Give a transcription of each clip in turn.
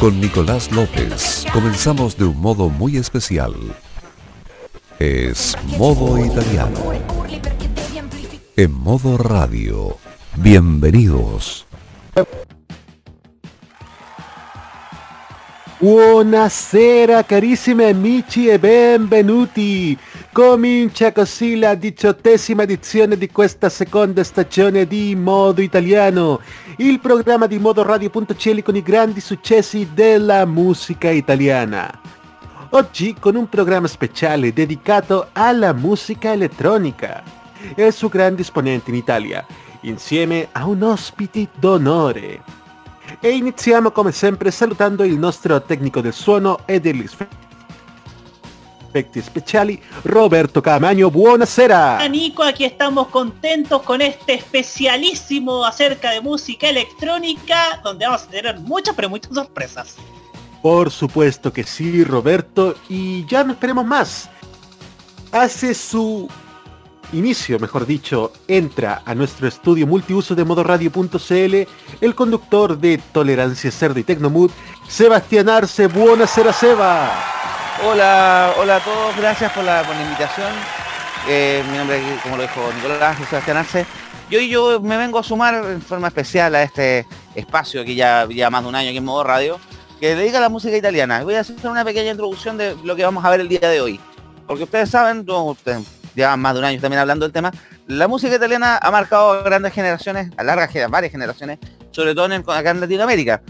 Con Nicolás López comenzamos de un modo muy especial. Es modo italiano. En modo radio. Bienvenidos. Buonasera carissimi amici e benvenuti. Comincia così la diciottesima edizione di questa seconda stagione di Modo Italiano, il programma di Modo Radio.cl con i grandi successi della musica italiana. Oggi con un programma speciale dedicato alla musica elettronica e il suo grande esponente in Italia, insieme a un ospite d'onore. E iniziamo come sempre salutando il nostro tecnico del suono e efecti speciali, Roberto Camaño. Buonasera. Nico, aquí estamos contentos con este especialísimo acerca de música electrónica, donde vamos a tener muchas, pero muchas sorpresas. Por supuesto que sí, Roberto, y ya no esperemos más. Hace su inicio, mejor dicho, entra a nuestro estudio multiuso de modoradio.cl el conductor de Tolerancia Cerdo y Tecnomood, Sebastián Arce. Buonasera, Seba. Hola, hola a todos, gracias por la, invitación. Eh, mi nombre, como lo dijo Nicolás, Sebastián Arce. Y yo me vengo a sumar en forma especial a este espacio que ya más de un año aquí en Modo Radio, que dedica a la música italiana. Voy a hacer una pequeña introducción de lo que vamos a ver el día de hoy. Porque ustedes saben, ustedes, ya más de un año también hablando del tema, la música italiana ha marcado a grandes generaciones, a largas, varias generaciones, sobre todo en, acá en Latinoamérica.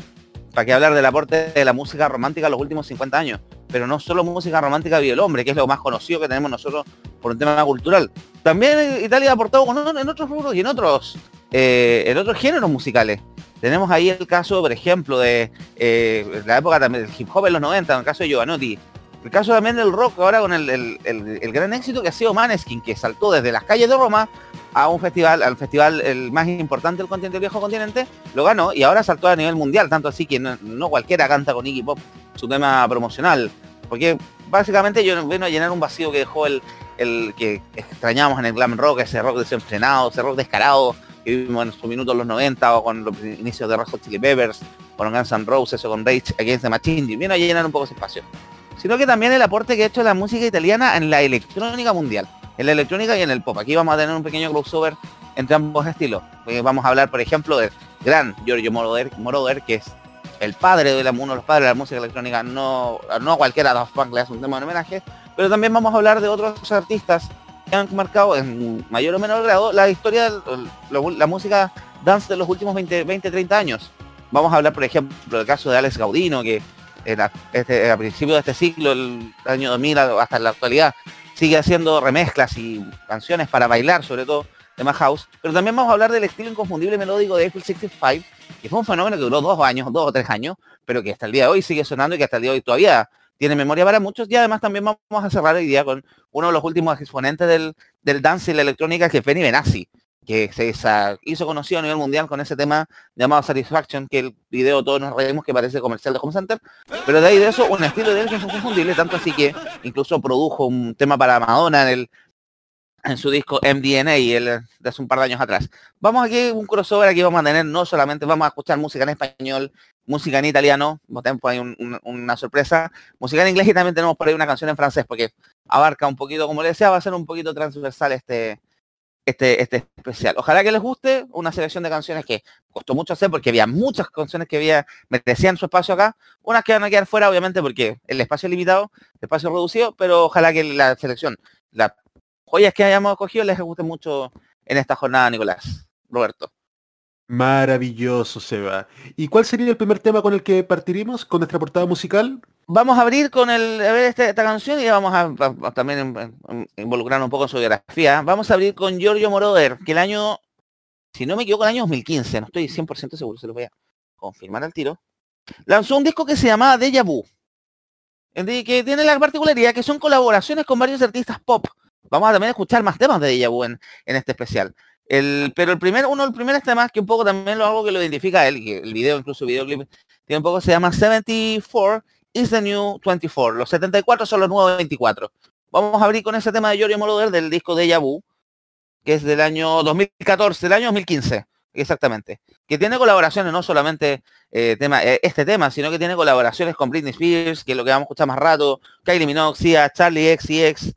Para que hablar del aporte de la música romántica en los últimos 50 años. Pero no solo música romántica vive el hombre, que es lo más conocido que tenemos nosotros por un tema cultural. También Italia ha aportado en otros rubros y en otros, eh, en otros géneros musicales. Tenemos ahí el caso, por ejemplo, de eh, la época también del hip hop en los 90, en el caso de Giovanotti, el caso también del rock ahora con el, gran éxito que ha sido Maneskin, que saltó desde las calles de Roma a un festival, al festival el más importante del continente, el viejo continente, lo ganó y ahora saltó a nivel mundial, tanto así que no, cualquiera canta con Iggy Pop su tema promocional, porque básicamente yo vengo a llenar un vacío que dejó el, el que extrañamos en el glam rock, ese rock desenfrenado, ese rock descarado que vivimos en su minuto en los 90 o con los inicios de Red Chili Peppers, con Guns N' Roses o con Rage Against the Machine, y viene a llenar un poco ese espacio sino que también el aporte que ha hecho la música italiana en la electrónica mundial, en la electrónica y en el pop. Aquí vamos a tener un pequeño crossover entre ambos estilos. Vamos a hablar, por ejemplo, del gran Giorgio Moroder, que es el padre de la, uno de los padres de la música electrónica, no, no cualquiera de los fans le hace un tema de homenaje, pero también vamos a hablar de otros artistas que han marcado en mayor o menor grado la historia de la, música dance de los últimos 20, 20, 30 años. Vamos a hablar, por ejemplo, del caso de Alex Gaudino, que este, a principios de este siglo, el año 2000 hasta la actualidad, sigue haciendo remezclas y canciones para bailar, sobre todo de más house. Pero también vamos a hablar del estilo inconfundible melódico de Eiffel 65, que fue un fenómeno que duró dos años, dos o tres años, pero que hasta el día de hoy sigue sonando y que hasta el día de hoy todavía tiene memoria para muchos. Y además también vamos a cerrar hoy día con uno de los últimos exponentes del, del dance y la electrónica, que es Benny Benassi, que se hizo conocido a nivel mundial con ese tema llamado Satisfaction, que el video todos nos reímos que parece comercial de Home Center, pero de ahí de eso un estilo de es inconfundible, tanto así que incluso produjo un tema para Madonna en el en su disco MDNA el, de hace un par de años atrás. Vamos aquí un crossover, aquí vamos a tener no solamente vamos a escuchar música en español, música en italiano, por ahí una sorpresa, música en inglés y también tenemos por ahí una canción en francés, porque abarca un poquito, como le decía, va a ser un poquito transversal este, este, este especial. Ojalá que les guste una selección de canciones que costó mucho hacer porque había muchas canciones que había, merecían su espacio acá. Unas que van a quedar fuera, obviamente, porque el espacio es limitado, el espacio reducido, pero ojalá que la selección, las joyas que hayamos cogido les guste mucho en esta jornada, Nicolás. Roberto. Maravilloso, Seba. ¿Y cuál sería el primer tema con el que partiríamos con nuestra portada musical? Vamos a abrir con el, a ver este, esta, canción y vamos a, también involucrar un poco en su biografía. Vamos a abrir con Giorgio Moroder, que el año, si no me equivoco, el año 2015, no estoy 100% seguro, se lo voy a confirmar al tiro. lanzó un disco que se llamaba Deja Vu, que tiene la particularidad que son colaboraciones con varios artistas pop. Vamos a también escuchar más temas de Deja Vu en, este especial. Pero el primer, uno de los primeros temas que un poco también lo hago que lo identifica él, y el video, incluso el videoclip, tiene un poco, se llama 74 is the new 24. Los 74 son los nuevos 24. Vamos a abrir con ese tema de Giorgio Moroder del disco de Vu, que es del año 2014, del año 2015, exactamente. Que tiene colaboraciones, no solamente eh, tema, eh, este tema, sino que tiene colaboraciones con Britney Spears, que es lo que vamos a escuchar más rato, Kylie Minogue, Sia, Charlie X y X,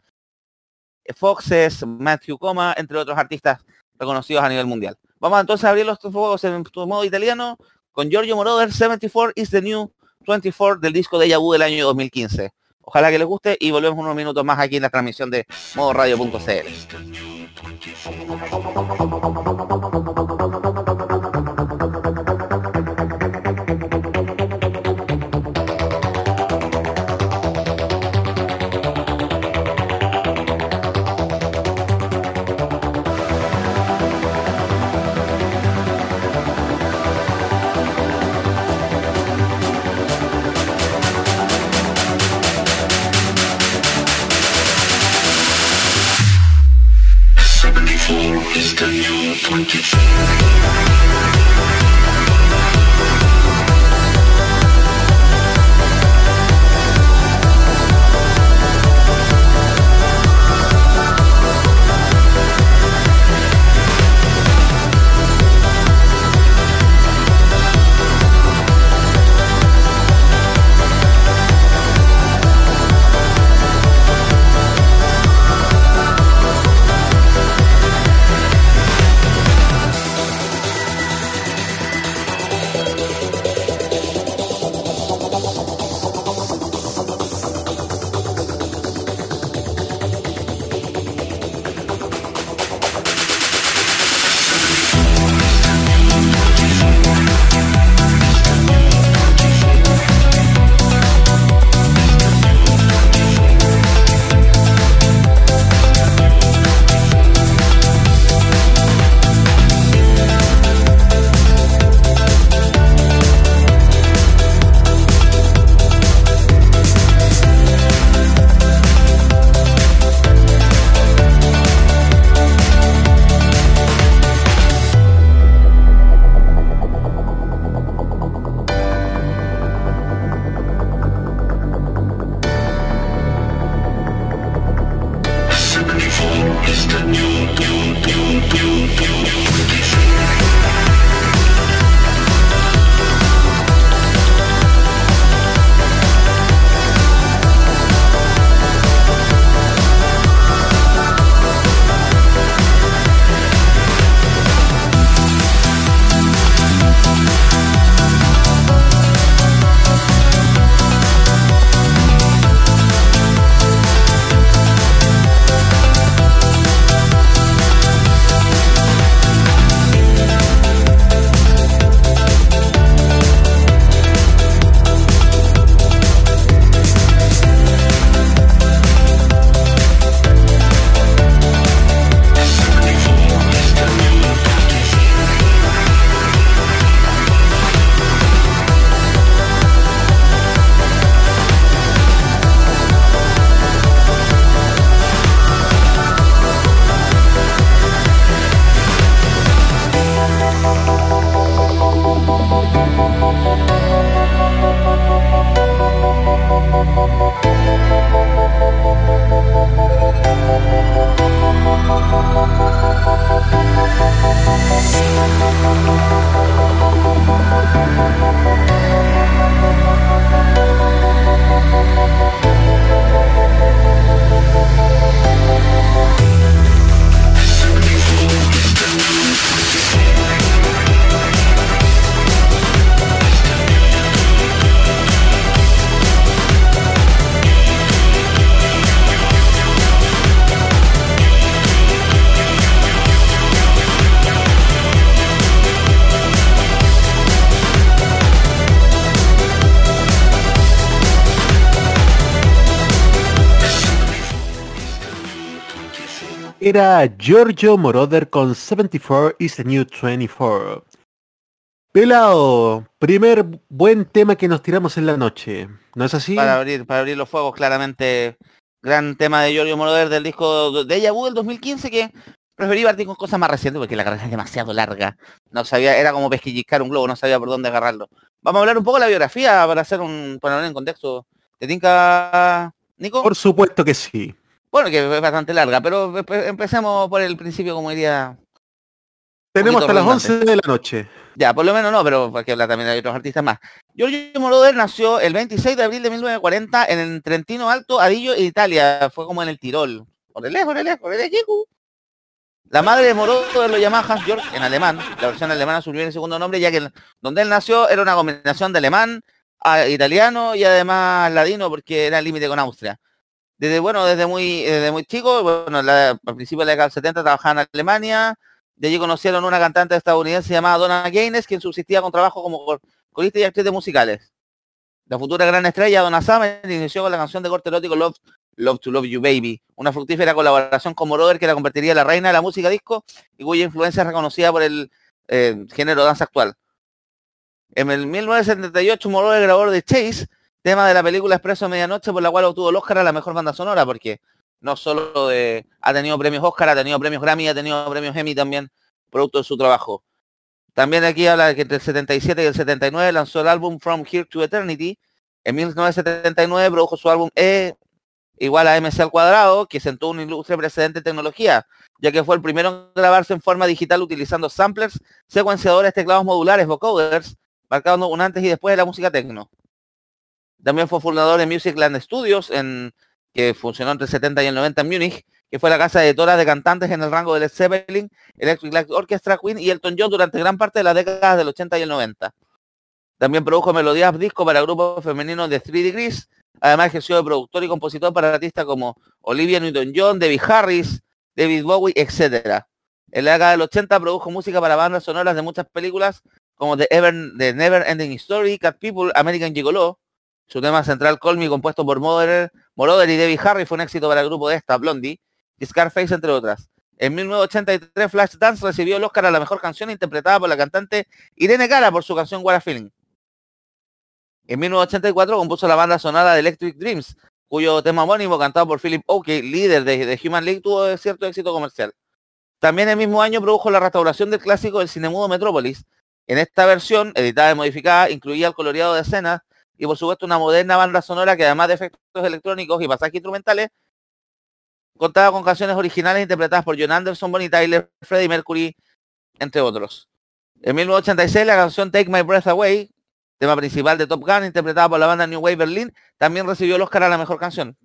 Foxes, Matthew Coma, entre otros artistas reconocidos a nivel mundial. Vamos entonces a abrir los fuegos en modo italiano con Giorgio Moroder, 74 is the new 24 del disco de Yabu del año 2015. Ojalá que les guste y volvemos unos minutos más aquí en la transmisión de modoradio.cl. funky. Era Giorgio Moroder con 74 is the New 24. Pelado, primer buen tema que nos tiramos en la noche, ¿no es así? Para abrir, para abrir los fuegos, claramente. Gran tema de Giorgio Moroder del disco de Yabu del 2015 que preferí partir con cosas más recientes porque la carrera es demasiado larga. No sabía, era como pesquilliscar un globo, no sabía por dónde agarrarlo. Vamos a hablar un poco de la biografía para hacer un poner en contexto. ¿Te tinca, Nico? Por supuesto que sí. Bueno, que es bastante larga, pero empecemos por el principio, como diría. Tenemos hasta las 11 de la noche. Ya, por lo menos no, pero hay que hablar también de otros artistas más. Giorgio Moroder nació el 26 de abril de 1940 en el Trentino Alto, Adillo, Italia. Fue como en el Tirol. Por el por el por el La madre de Moroder lo llamaba Hans Georg en alemán. La versión alemana subió el segundo nombre, ya que donde él nació era una combinación de alemán, italiano y además ladino, porque era el límite con Austria desde bueno, desde muy, desde muy chico, bueno, al principio de la década del 70 trabajaba en Alemania, de allí conocieron una cantante estadounidense llamada Donna Gaines, quien subsistía con trabajo como corista y actriz de musicales. La futura gran estrella, Donna Summer, inició con la canción de corte erótico Love, Love to Love You Baby, una fructífera colaboración con Moroder que la convertiría en la reina de la música disco y cuya influencia es reconocida por el eh, género danza actual. En el 1978 Moroder grabó de Chase, tema de la película Expreso Medianoche, por la cual obtuvo el Oscar a la mejor banda sonora, porque no solo ha tenido premios Oscar, ha tenido premios Grammy, ha tenido premios Emmy también, producto de su trabajo. También aquí habla de que entre el 77 y el 79 lanzó el álbum From Here to Eternity. En 1979 produjo su álbum E igual a MC al cuadrado, que sentó un ilustre precedente en tecnología, ya que fue el primero en grabarse en forma digital utilizando samplers, secuenciadores, teclados modulares, vocoders, marcando un antes y después de la música techno. También fue fundador de Musicland Studios, en, que funcionó entre el 70 y el 90 en Múnich, que fue la casa editora de cantantes en el rango de Led Zeppelin, Electric Light Orchestra, Queen y Elton John durante gran parte de las décadas del 80 y el 90. También produjo melodías disco para grupos femeninos de Three Degrees. Además ejerció de productor y compositor para artistas como Olivia Newton-John, David Harris, David Bowie, etc. En la década del 80 produjo música para bandas sonoras de muchas películas como The, Ever, Never Ending Story, Cat People, American Gigolo, su tema central, Call Me, compuesto por Moroder, y Debbie Harry, fue un éxito para el grupo de esta, Blondie, y Scarface, entre otras. En 1983, Flashdance recibió el Oscar a la mejor canción interpretada por la cantante Irene Cara por su canción What a Feeling. En 1984 compuso la banda sonora de Electric Dreams, cuyo tema homónimo, cantado por Philip Oakey, líder de, Human League, tuvo cierto éxito comercial. También el mismo año produjo la restauración del clásico del Cinemudo Metrópolis. En esta versión, editada y modificada, incluía el coloreado de escenas y por supuesto una moderna banda sonora que además de efectos electrónicos y pasajes instrumentales, contaba con canciones originales interpretadas por John Anderson, Bonnie Tyler, Freddie Mercury, entre otros. En 1986 la canción Take My Breath Away, tema principal de Top Gun, interpretada por la banda New Wave Berlin, también recibió el Oscar a la mejor canción.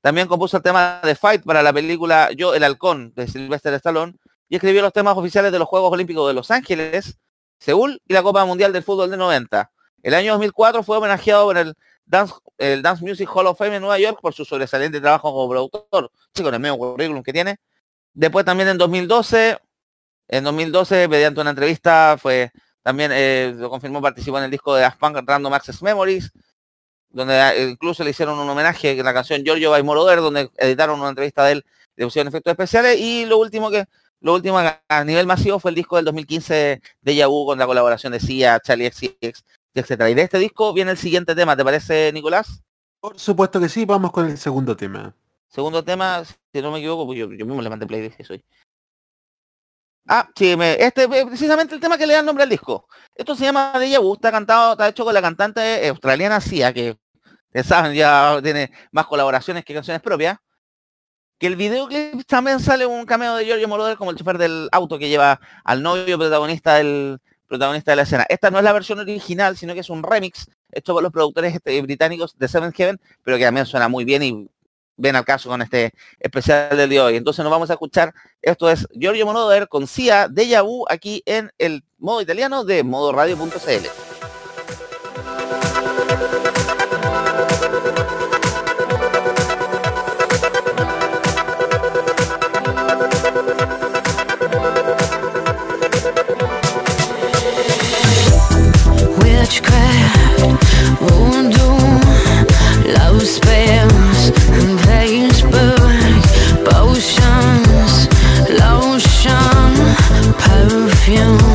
También compuso el tema de Fight para la película Yo el Halcón de Sylvester Stallone y escribió los temas oficiales de los Juegos Olímpicos de Los Ángeles, Seúl y la Copa Mundial del Fútbol de 90. El año 2004 fue homenajeado por el Dance, Music Hall of Fame en Nueva York por su sobresaliente trabajo como productor, con el mismo currículum que tiene. Después también en 2012, en 2012, mediante una entrevista, fue también eh, lo confirmó, participó en el disco de Daft Random Access Memories, donde eh, incluso le hicieron un homenaje en la canción Giorgio by Moroder, donde editaron una entrevista de él, le pusieron efectos especiales, y lo último que lo último a nivel masivo fue el disco del 2015 de Yahoo con la colaboración de Sia, Charlie XCX etcétera. Y de este disco viene el siguiente tema, ¿te parece, Nicolás? Por supuesto que sí, vamos con el segundo tema. Segundo tema, si no me equivoco, pues yo, mismo le mandé play que soy. Ah, sí, este es precisamente el tema que le da el nombre al disco. Esto se llama Deja Vu, está cantado, está hecho con la cantante australiana Sia, que saben, ya tiene más colaboraciones que canciones propias. Que el videoclip también sale un cameo de Giorgio Moroder como el chofer del auto que lleva al novio protagonista del, protagonista de la escena. Esta no es la versión original, sino que es un remix hecho por los productores este, británicos de Seven Heaven, pero que también suena muy bien y ven al caso con este especial del día de hoy. Entonces nos vamos a escuchar, esto es Giorgio Moroder con Cia de Vu aquí en el modo italiano de modoradio.cl. perfume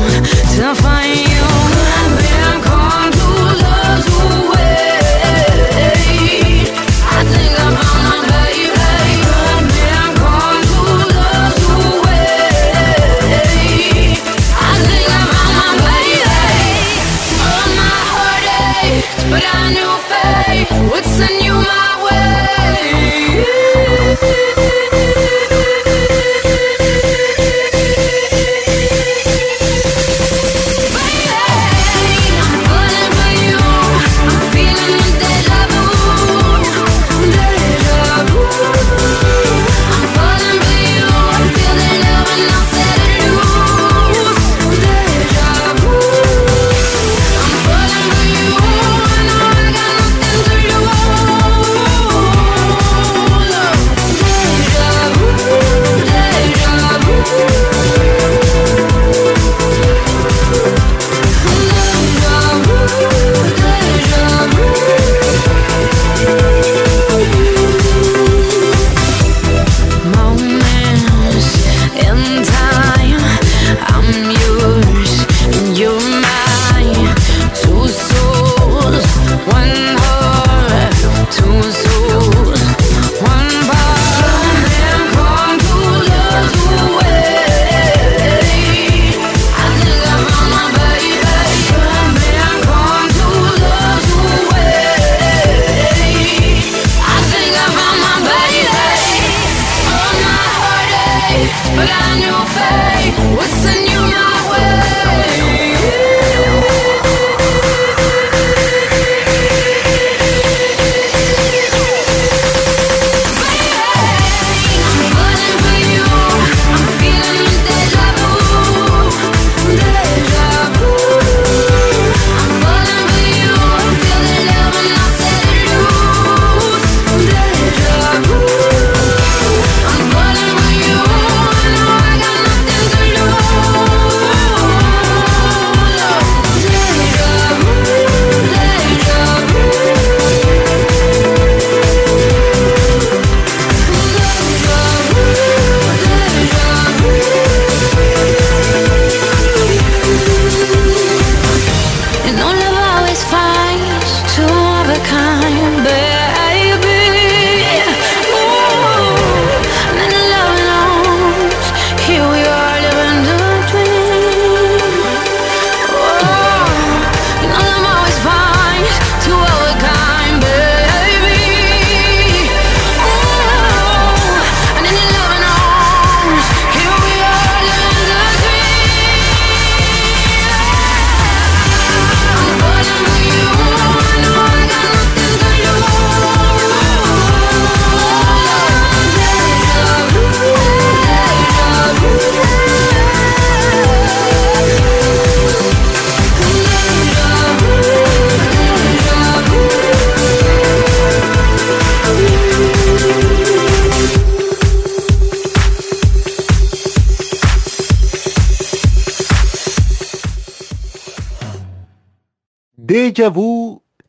Deja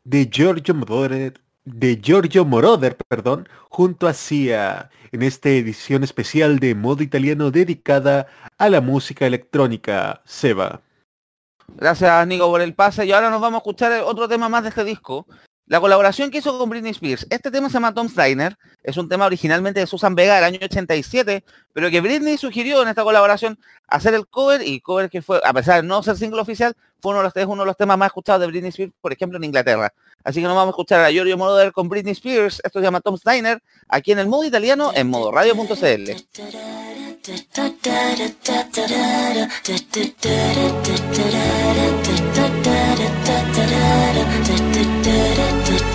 de Giorgio Moroder, de Giorgio Moroder, perdón, junto a Cia, en esta edición especial de modo italiano dedicada a la música electrónica. Seba. Gracias Nico por el pase y ahora nos vamos a escuchar otro tema más de este disco. La colaboración que hizo con Britney Spears. Este tema se llama Tom Steiner. Es un tema originalmente de Susan Vega del año 87, pero que Britney sugirió en esta colaboración hacer el cover y cover que fue, a pesar de no ser single oficial, fue uno de los, temas más escuchados de Britney Spears, por ejemplo, en Inglaterra. Así que nos vamos a escuchar a Giorgio Moroder con Britney Spears. Esto se llama Tom Steiner, aquí en el modo italiano en modo radio.cl.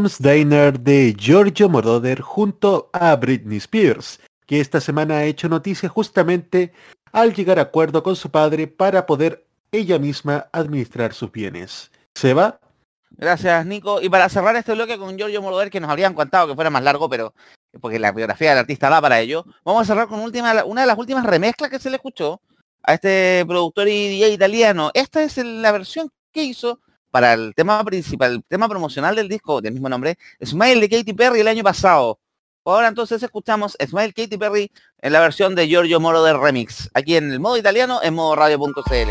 Tom's Diner de Giorgio Moroder junto a Britney Spears, que esta semana ha hecho noticia justamente al llegar a acuerdo con su padre para poder ella misma administrar sus bienes. ¿Seba? Gracias, Nico. Y para cerrar este bloque con Giorgio Moroder, que nos habrían contado que fuera más largo, pero porque la biografía del artista da para ello, vamos a cerrar con última, una de las últimas remezclas que se le escuchó a este productor y DJ italiano. Esta es la versión que hizo para el tema principal, el tema promocional del disco del mismo nombre, Smile de Katy Perry el año pasado. Ahora entonces escuchamos Smile Katy Perry en la versión de Giorgio Moroder Remix, aquí en el modo italiano en modo radio.cl.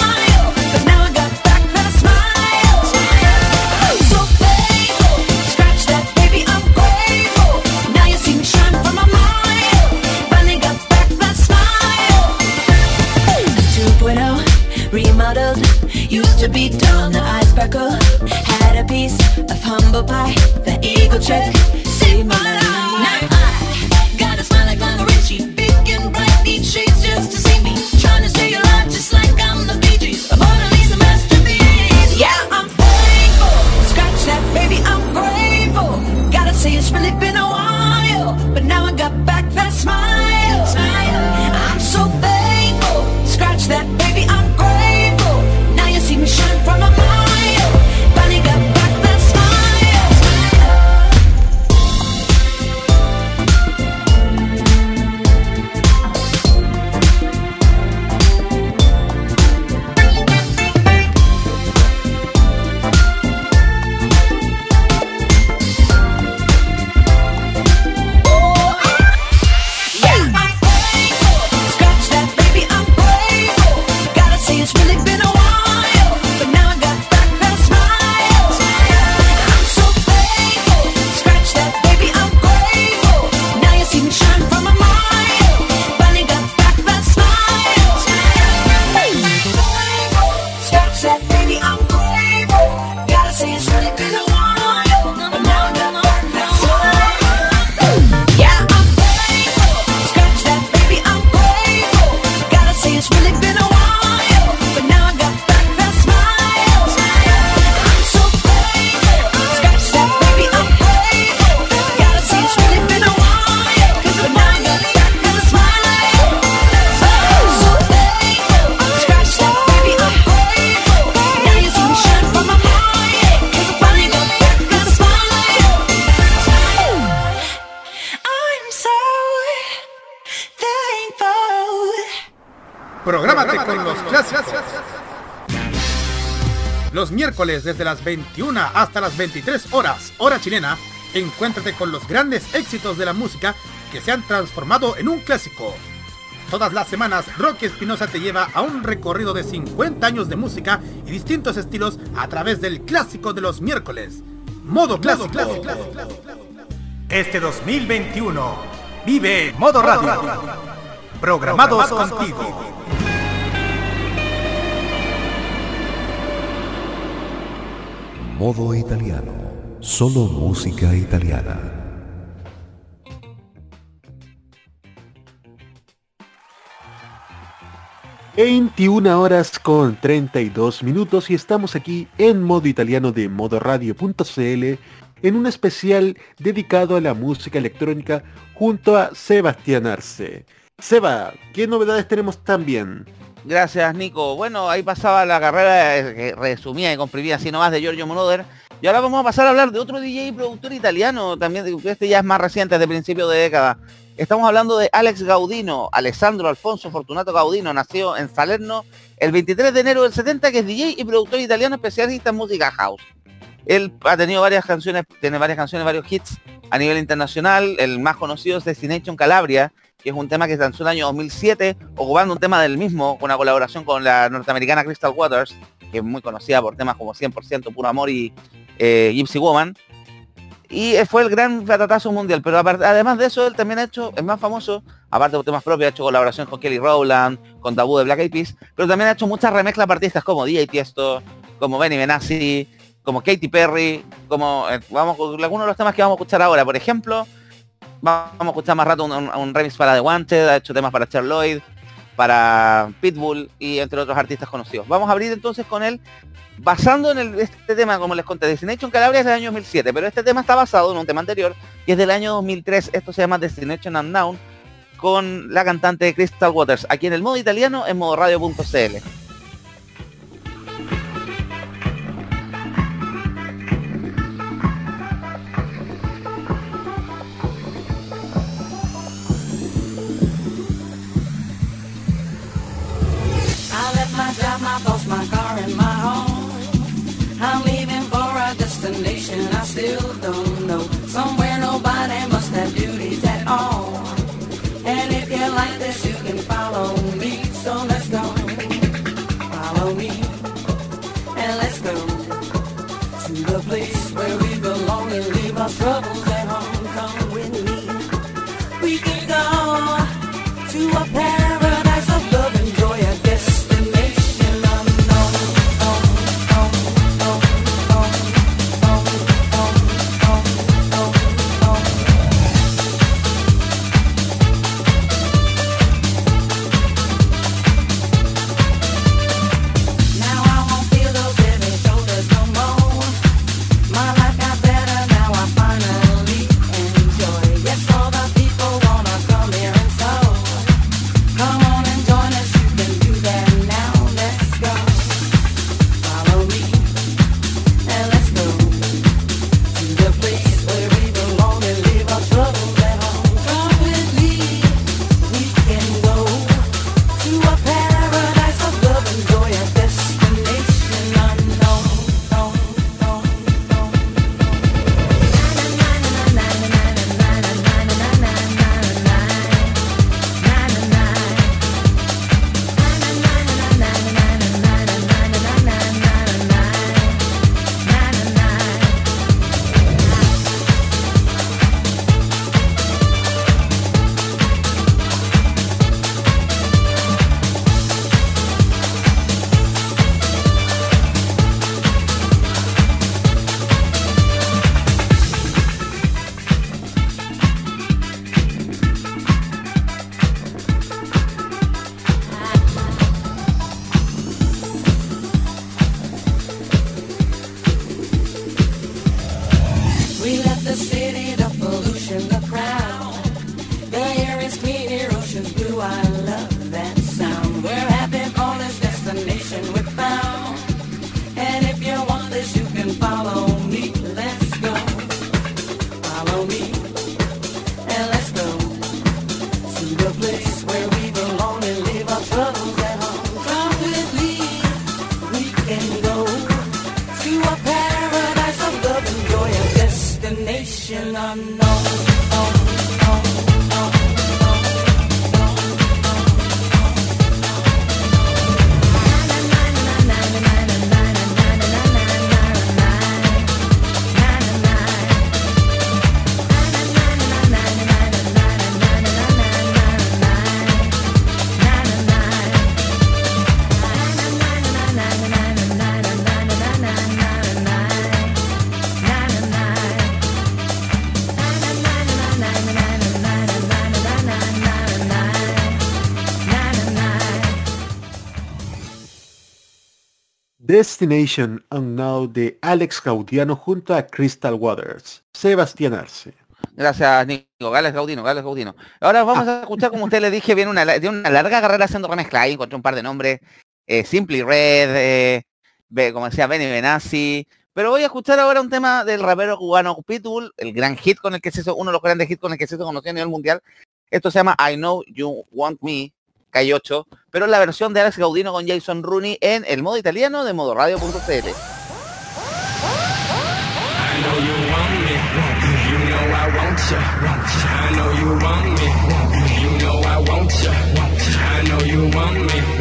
to be dull. The eyes sparkle had a piece of humble pie. The eagle trick. Saved my life miércoles desde las 21 hasta las 23 horas, hora chilena, encuéntrate con los grandes éxitos de la música que se han transformado en un clásico. Todas las semanas, Rocky Espinosa te lleva a un recorrido de 50 años de música y distintos estilos a través del clásico de los miércoles. Modo clásico. Este 2021, vive Modo Radio. Programados contigo. Modo italiano. Solo música italiana. ...21 horas con 32 minutos y estamos aquí en modo italiano de modoradio.cl en un especial dedicado a la música electrónica junto a Sebastián Arce. Seba, ¿qué novedades tenemos también? Gracias, Nico. Bueno, ahí pasaba la carrera eh, que resumía y comprimía así nomás de Giorgio Moroder. Y ahora vamos a pasar a hablar de otro DJ y productor italiano, también, este ya es más reciente, de principio de década. Estamos hablando de Alex Gaudino, Alessandro Alfonso Fortunato Gaudino, nació en Salerno el 23 de enero del 70, que es DJ y productor italiano especialista en música house. Él ha tenido varias canciones, tiene varias canciones, varios hits a nivel internacional. El más conocido es Destination Calabria, que es un tema que se lanzó en el año 2007, ocupando un tema del mismo, una colaboración con la norteamericana Crystal Waters, que es muy conocida por temas como 100% Puro Amor y eh, Gypsy Woman. Y eh, fue el gran batatazo mundial, pero además de eso, él también ha hecho, es más famoso, aparte de temas propios, ha hecho colaboración con Kelly Rowland, con Tabú de Black Eyed Peas, pero también ha hecho muchas remezclas para artistas como DJ Tiesto, como Benny Benassi, como Katy Perry, como eh, vamos algunos de los temas que vamos a escuchar ahora. Por ejemplo, vamos a escuchar más rato un, un- remix para The Wanted, ha hecho temas para Cher Lloyd, para Pitbull y entre otros artistas conocidos. Vamos a abrir entonces con él, basando en el- este tema, como les conté, Destination Calabria es del año 2007, pero este tema está basado en un tema anterior, que es del año 2003, esto se llama Destination Unknown, con la cantante Crystal Waters, aquí en el modo italiano, en modo and my home. I'm leaving for a destination I still don't know. Somewhere nobody must have duties at all. And if you like this, you can follow me. So let's go. Follow me. And let's go to the place where we belong and leave our troubles at home. Come with me. We can go to a Destination Unknown de Alex Gaudiano junto a Crystal Waters. Sebastián Arce. Gracias, Nico. Gales Gaudino, Gales Gaudino. Ahora vamos a escuchar, como usted le dije, viene una, tiene una larga carrera haciendo remezcla. Ahí encontré un par de nombres. eh, Simply Red, eh, como decía Benny Benassi. Pero voy a escuchar ahora un tema del rapero cubano Pitbull, el gran hit con el que se hizo, uno de los grandes hits con el que se hizo conocido a nivel mundial. Esto se llama I Know You Want Me, K8, pero la versión de Alex Gaudino con Jason Rooney en el modo italiano de modoradio.cl. I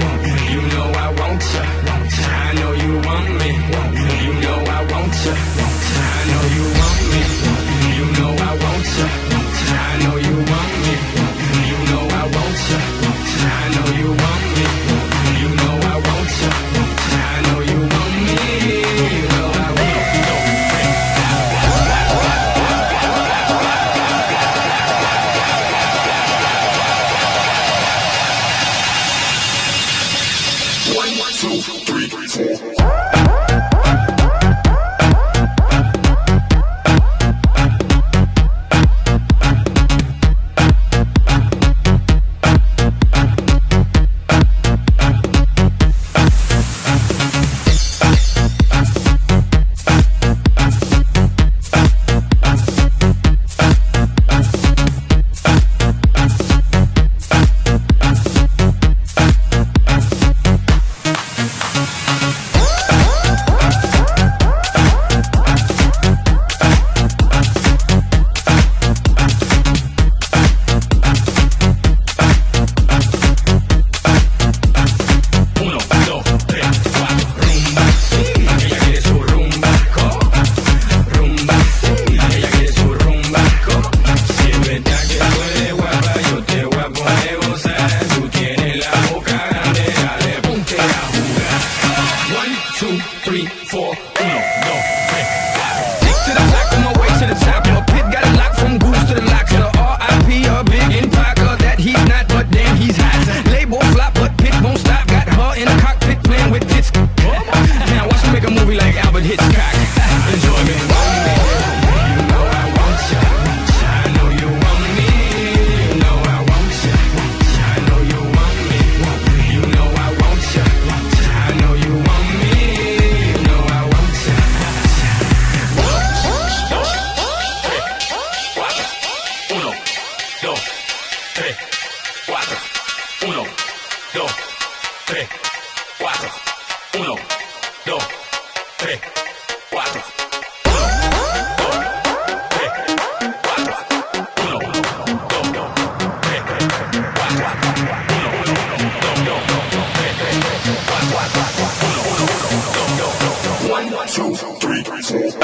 two, three, four.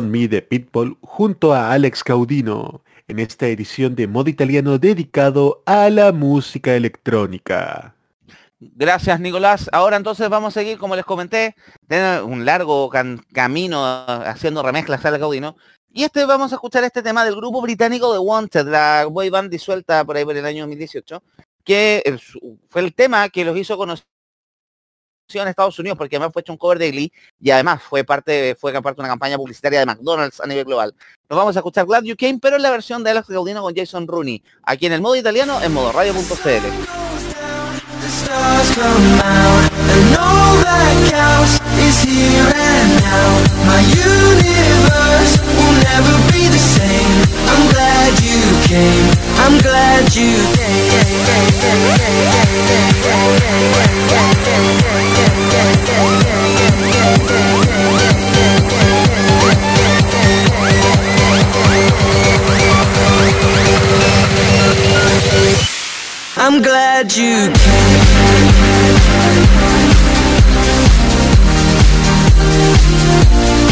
De Pitbull junto a Alex Caudino en esta edición de modo italiano dedicado a la música electrónica. Gracias, Nicolás. Ahora entonces vamos a seguir, como les comenté, tener un largo camino haciendo remezclas al Gaudino. Y este vamos a escuchar este tema del grupo británico The Wanted, la boy band disuelta por ahí por el año 2018, que fue el tema que los hizo conocer en Estados Unidos, porque además fue hecho un cover de Glee y además fue parte, fue parte de una campaña publicitaria de McDonald's a nivel global. Nos vamos a escuchar Glad You Came, pero en la versión de Alex Gaudino con Jason Rooney, aquí en el modo italiano, en modo radio.cl. The stars come out and all that counts is here and now. My universe will never be the same. I'm glad you came. I'm glad you came. I'm glad you came.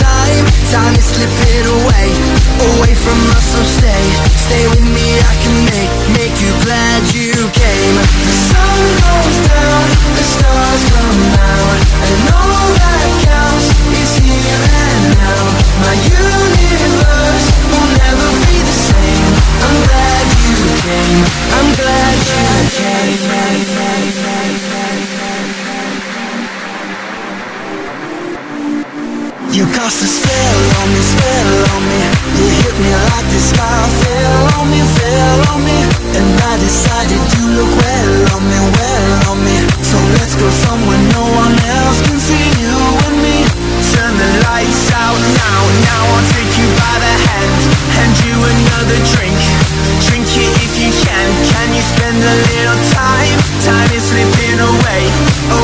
time? Time is slipping away, away from us, so stay. Stay with me, I can make, make you glad you came. The sun goes down, the stars come out, and all that counts is here and now. My universe will never be the same. I'm glad you came. I'm glad you came. You cast a spell on me, spell fell on me, fell on me. And I decided you look well on me, well on me. So let's go somewhere no one else can see you and me. Turn the lights out now, now I'll take you hand. Hand you another drink. Drink it if you can. Can you spend a little time? Time is slipping away,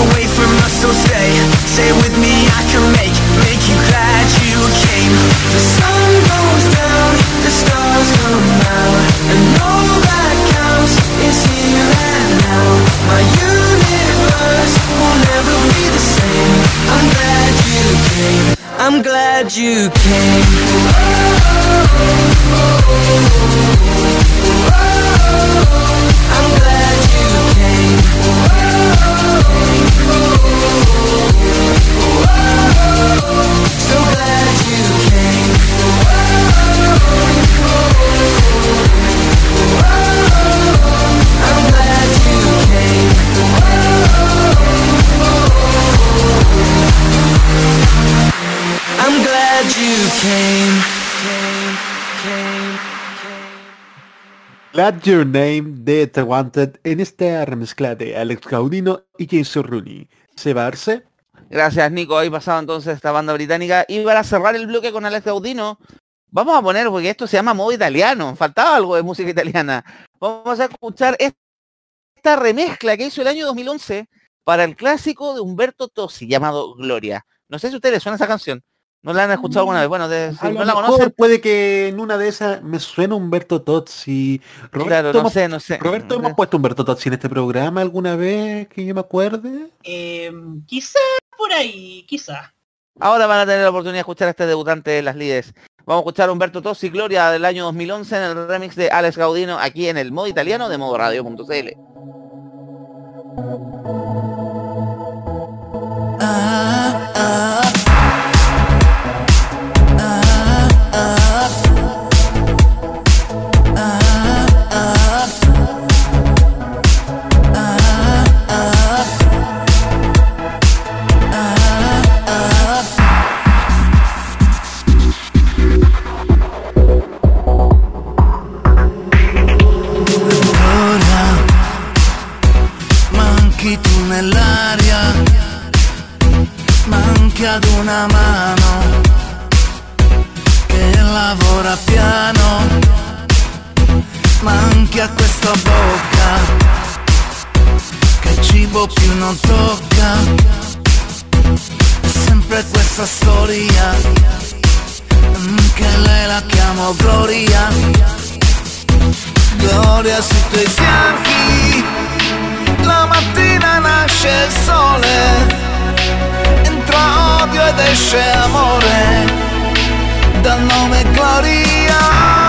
away from us, so stay. Stay with me, I can make, make you glad you came. The sun goes down, the stars come out, and all that counts is here and now. My universe will never be the same. I'm glad you came. I'm glad you came. I'm glad you came. So glad you came. I'm glad you came. I'm you. Came. Glad Your Name de The Wanted en esta remezcla de Alex Gaudino y Jason Rooney. ¿Se va a darse? Gracias, Nico. Ahí pasaba entonces esta banda británica. Y para cerrar el bloque con Alex Gaudino, vamos a poner, porque esto se llama modo italiano. Faltaba algo de música italiana. Vamos a escuchar esta remezcla que hizo el año 2011 para el clásico de Humberto Tossi llamado Gloria. No sé si a ustedes les suena esa canción. ¿No la han escuchado alguna vez? Bueno, de- si A no lo la mejor conocen, puede que en una de esas me suena Humberto Tozzi. Roberto, claro, no hemos- sé, no sé. Roberto, ¿hemos puesto Humberto Tozzi en este programa alguna vez que yo me acuerde? Eh, quizá por ahí, quizá. Ahora van a tener la oportunidad de escuchar a este debutante de las líderes. Vamos a escuchar a Humberto Tossi Gloria del año 2011 en el remix de Alex Gaudino aquí en el modo italiano de modo radio.cl. Ora nell'aria, manchi ad una mano che lavora piano, manchi a questa bocca che cibo più non tocca, è sempre questa storia che lei la chiamo Gloria. Gloria sui tuoi fianchi La mattina nasce il sole, entra odio ed esce amore, dal nome. Gloria,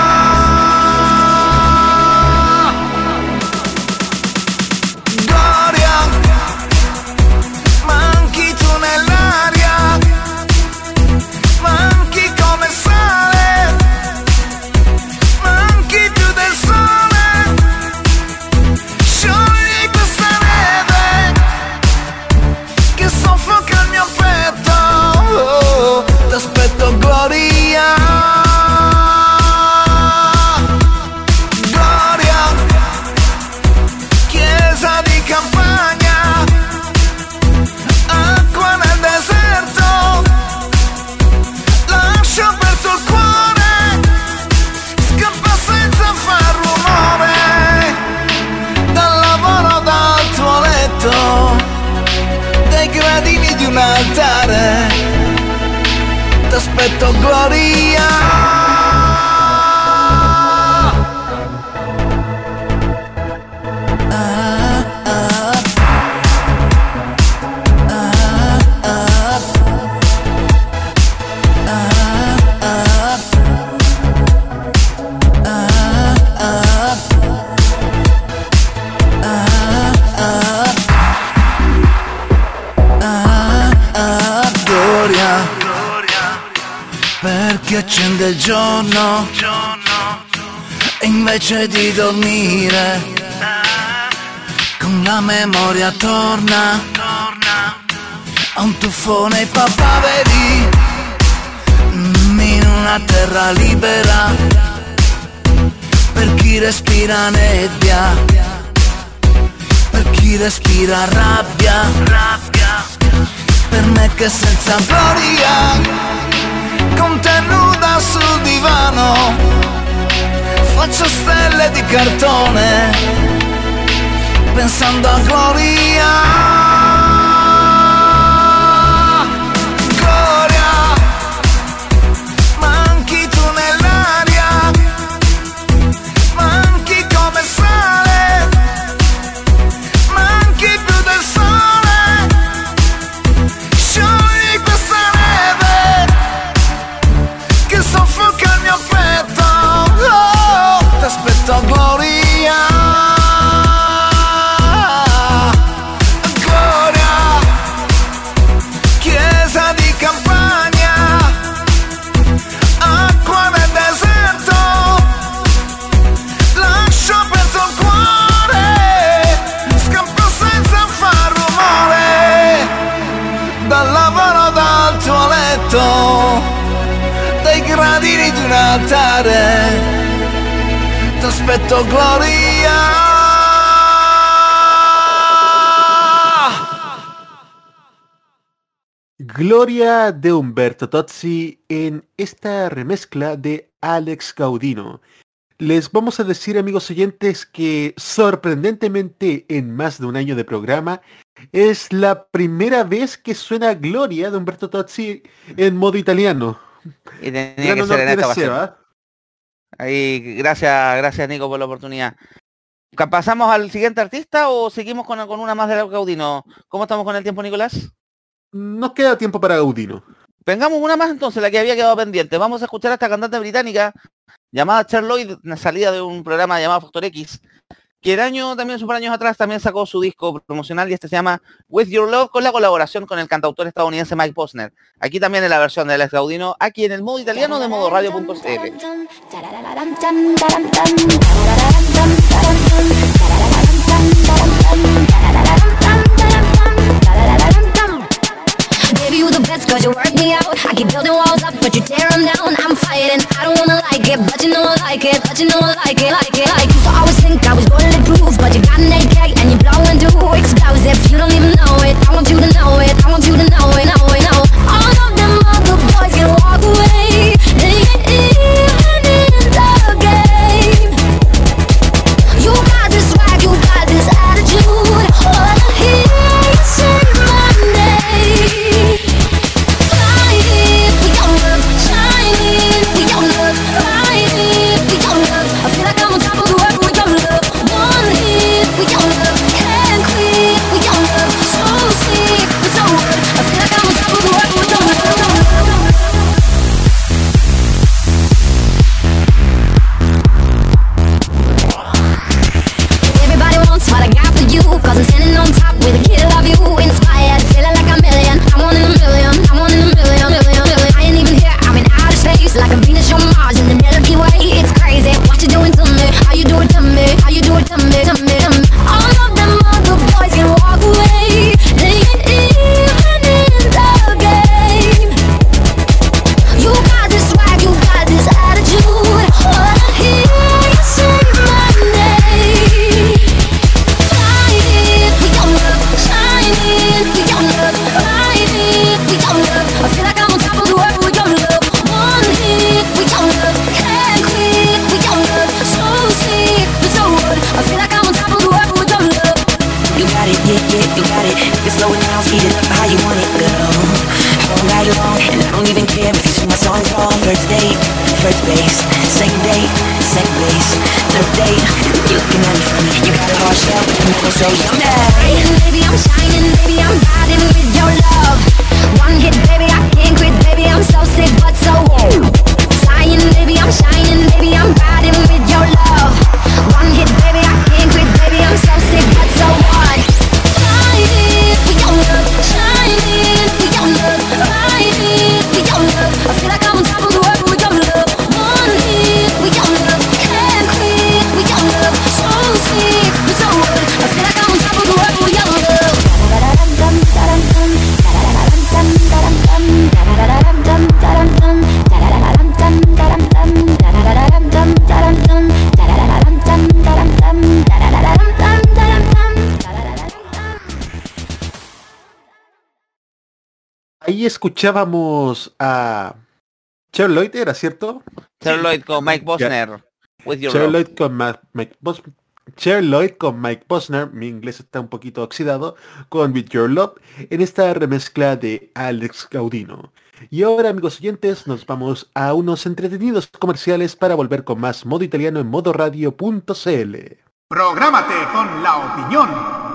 Tozzi en esta remezcla de Alex Gaudino. Les vamos a decir, amigos oyentes, que sorprendentemente en más de un año de programa, es la primera vez que suena Gloria de Humberto Tozzi en modo italiano. Y tenía Gran que ser en esta ocasión. Ahí, gracias, gracias Nico por la oportunidad. ¿Pasamos al siguiente artista o seguimos con, con una más de Gaudino? ¿Cómo estamos con el tiempo, Nicolás? Nos queda tiempo para Gaudino. Vengamos una más entonces, la que había quedado pendiente. Vamos a escuchar a esta cantante británica llamada Lloyd, una salida de un programa llamado Factor X, que el año, también super años atrás, también sacó su disco promocional y este se llama With Your Love con la colaboración con el cantautor estadounidense Mike Posner. Aquí también en la versión de Alex Gaudino, aquí en el modo italiano de modo radio.cl. you the best cause you work me out. I keep building walls up, but you tear them down. I'm fighting, I don't wanna like it, but you know I like it, but you know I like it, like it, like it. So I always think I was bulletproof, but you got an AK and you blowing through explosives. You don't even know it. I want you to know it. I want you to know it, know it, know. All of them other boys can walk away. Shell, but you never say I'm mad. Shining, baby, I'm shining, baby, I'm riding with your love. One hit, Ahí escuchábamos a Cheryl Lloyd, ¿era cierto? Cheryl Lloyd con Mike Bosner. With your Cheryl love. Lloyd con Ma- Mike Cheryl Lloyd con Mike Bosner, mi inglés está un poquito oxidado, con With Your Love, en esta remezcla de Alex Gaudino. Y ahora, amigos oyentes, nos vamos a unos entretenidos comerciales para volver con más modo italiano en modoradio.cl. Prográmate con la opinión.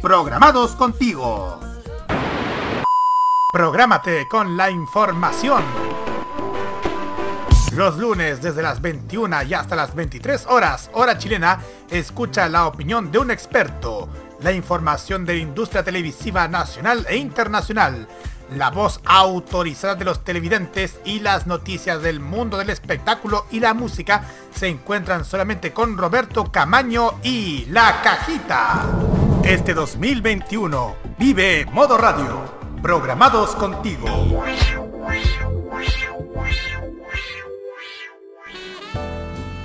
Programados contigo. Prográmate con la información. Los lunes desde las 21 y hasta las 23 horas, hora chilena, escucha la opinión de un experto, la información de la industria televisiva nacional e internacional, la voz autorizada de los televidentes y las noticias del mundo del espectáculo y la música se encuentran solamente con Roberto Camaño y La Cajita. Este 2021 vive Modo Radio, programados contigo.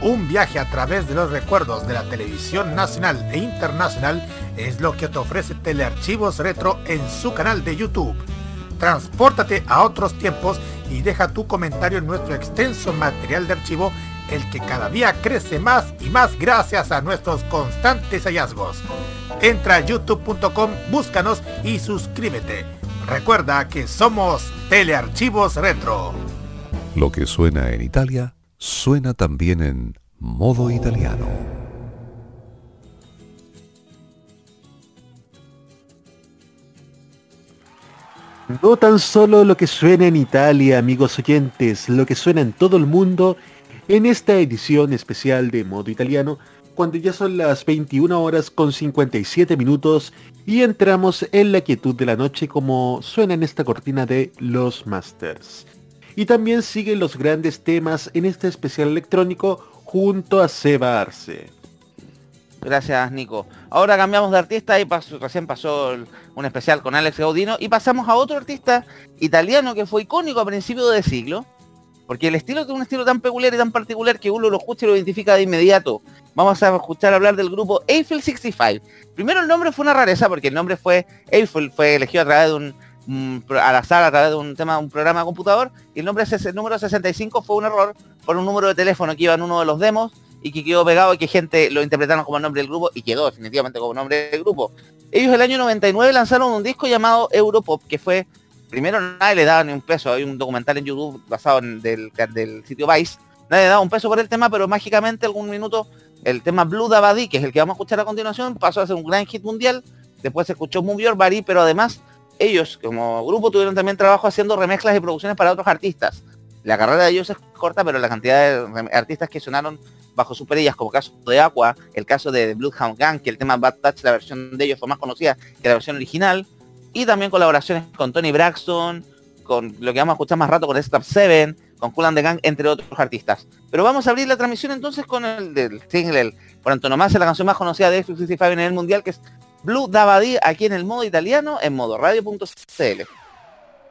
Un viaje a través de los recuerdos de la televisión nacional e internacional es lo que te ofrece Telearchivos Retro en su canal de YouTube. Transpórtate a otros tiempos y deja tu comentario en nuestro extenso material de archivo, el que cada día crece más y más gracias a nuestros constantes hallazgos. Entra a youtube.com, búscanos y suscríbete. Recuerda que somos Telearchivos Retro. Lo que suena en Italia, suena también en modo italiano. No tan solo lo que suena en Italia, amigos oyentes, lo que suena en todo el mundo en esta edición especial de modo italiano, cuando ya son las 21 horas con 57 minutos y entramos en la quietud de la noche como suena en esta cortina de Los Masters. Y también siguen los grandes temas en este especial electrónico junto a Seba Arce. Gracias, Nico. Ahora cambiamos de artista y recién pasó un especial con Alex Gaudino y pasamos a otro artista italiano que fue icónico a principios de siglo. Porque el estilo es un estilo tan peculiar y tan particular que uno lo escucha y lo identifica de inmediato. Vamos a escuchar hablar del grupo Eiffel 65. Primero el nombre fue una rareza porque el nombre fue Eiffel, fue elegido a través de un, al azar a través de un tema, un programa de computador. Y el nombre el número 65 fue un error por un número de teléfono que iba en uno de los demos y que quedó pegado y que gente lo interpretaron como nombre del grupo y quedó definitivamente como nombre del grupo. Ellos el año 99 lanzaron un disco llamado Europop que fue primero nadie le daba ni un peso. Hay un documental en YouTube basado en del, del sitio Vice. Nadie le daba un peso por el tema, pero mágicamente algún minuto el tema Blue Dabadi, que es el que vamos a escuchar a continuación, pasó a ser un gran hit mundial. Después se escuchó Move Your pero además ellos como grupo tuvieron también trabajo haciendo remezclas y producciones para otros artistas. La carrera de ellos es corta, pero la cantidad de artistas que sonaron bajo sus perillas, como caso de Aqua, el caso de Bloodhound Gang, que el tema Bad Touch, la versión de ellos fue más conocida que la versión original, y también colaboraciones con Tony Braxton, con lo que vamos a escuchar más rato con Step 7, con Cool and the Gang, entre otros artistas. Pero vamos a abrir la transmisión entonces con el del single, el- por antonomasia, la canción más conocida de F65 en el mundial, que es Blue Dabadi, aquí en el modo italiano, en modo radio.cl.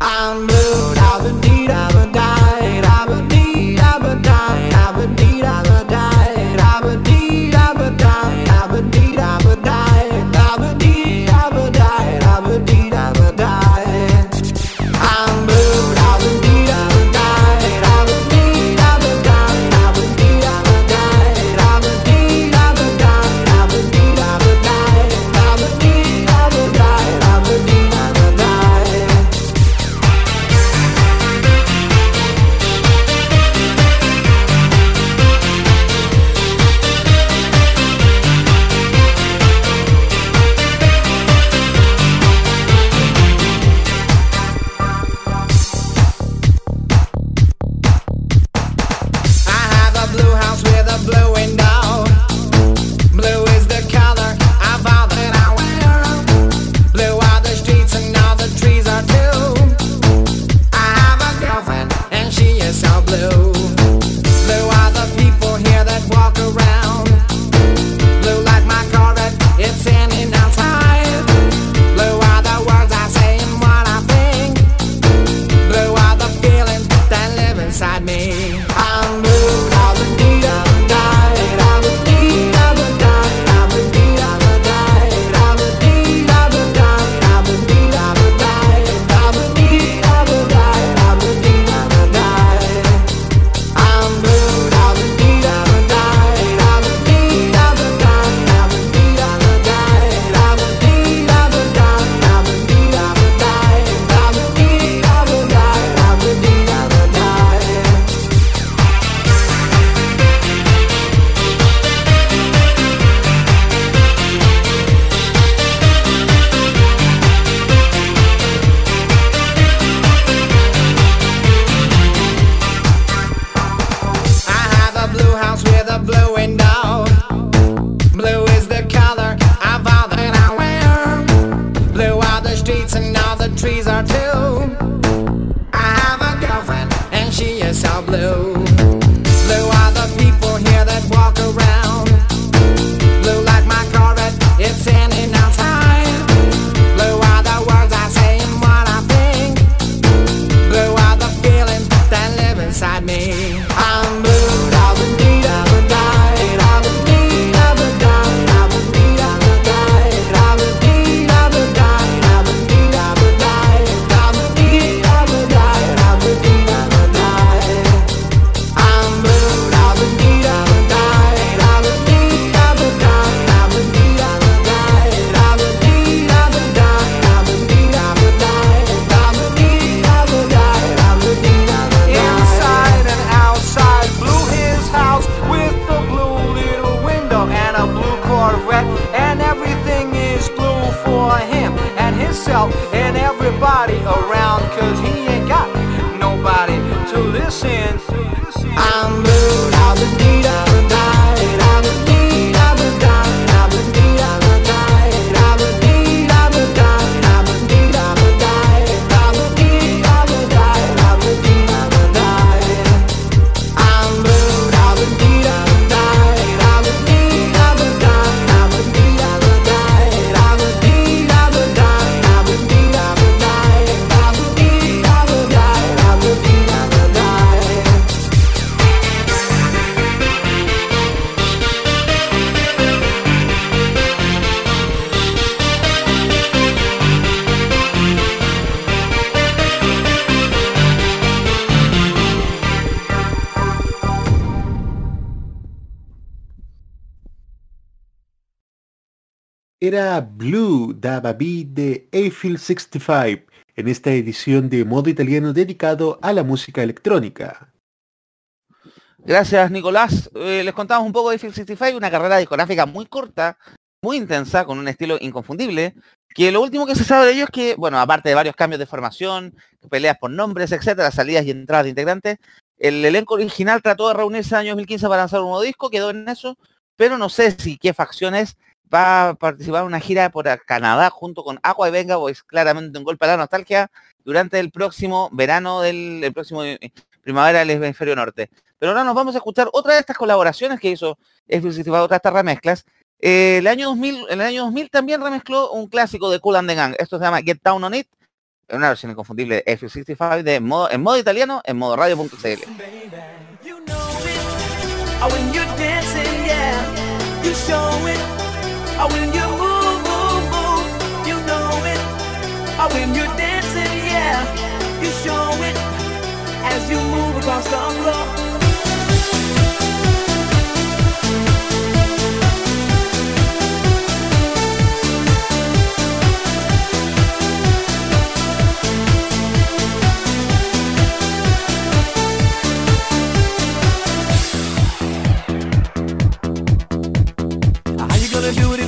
I'm blue, da ba dee da ba die, da ba dee da ba die, da ba dee da ba De Eiffel 65 en esta edición de modo italiano dedicado a la música electrónica. Gracias, Nicolás. Eh, les contamos un poco de Eiffel 65, una carrera discográfica muy corta, muy intensa, con un estilo inconfundible, que lo último que se sabe de ellos es que, bueno, aparte de varios cambios de formación, peleas por nombres, etcétera, salidas y entradas de integrantes, el elenco original trató de reunirse en el año 2015 para lanzar un nuevo disco, quedó en eso, pero no sé si qué facciones va a participar en una gira por Canadá junto con Aqua y Venga Boys, claramente un golpe a la nostalgia, durante el próximo verano del el próximo eh, primavera del hemisferio norte. Pero ahora nos vamos a escuchar otra de estas colaboraciones que hizo 65, otra de estas remezclas. Eh, el año 2000, el año 2000 también remezcló un clásico de Cool and the Gang. Esto se llama Get Down on It, en una versión inconfundible de Eiffel 65 de modo, en modo italiano, en modo radio.cl. Oh, when you move, move, you know it. Oh, when you're dancing, yeah, you show it. As you move across the floor. How you gonna do it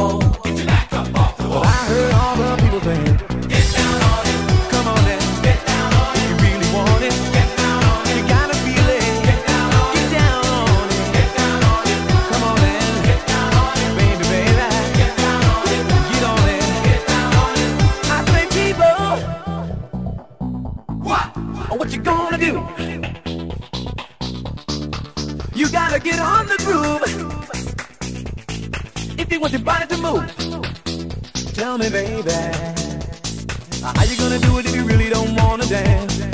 Get on the groove. If you want your body to move. Tell me, baby. How you gonna do it if you really don't wanna dance?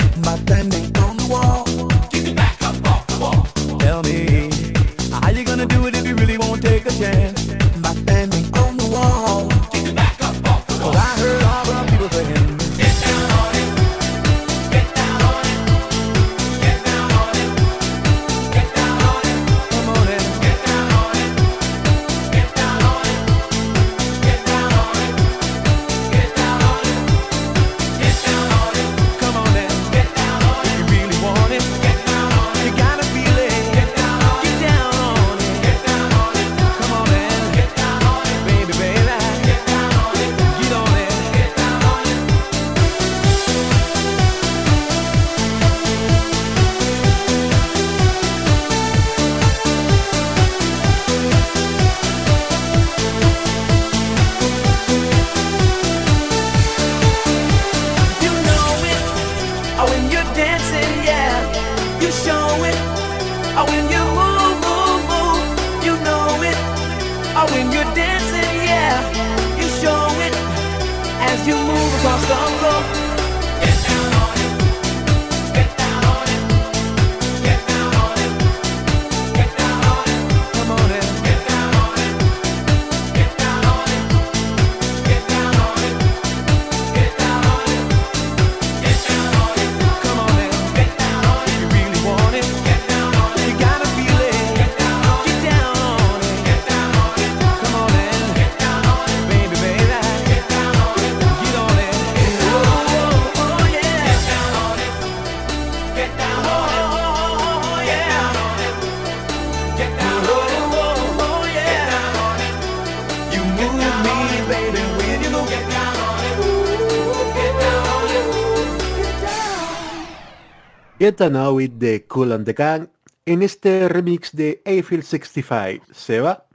It de Cool and the Gang en este remix de Eiffel 65. ¿Seba?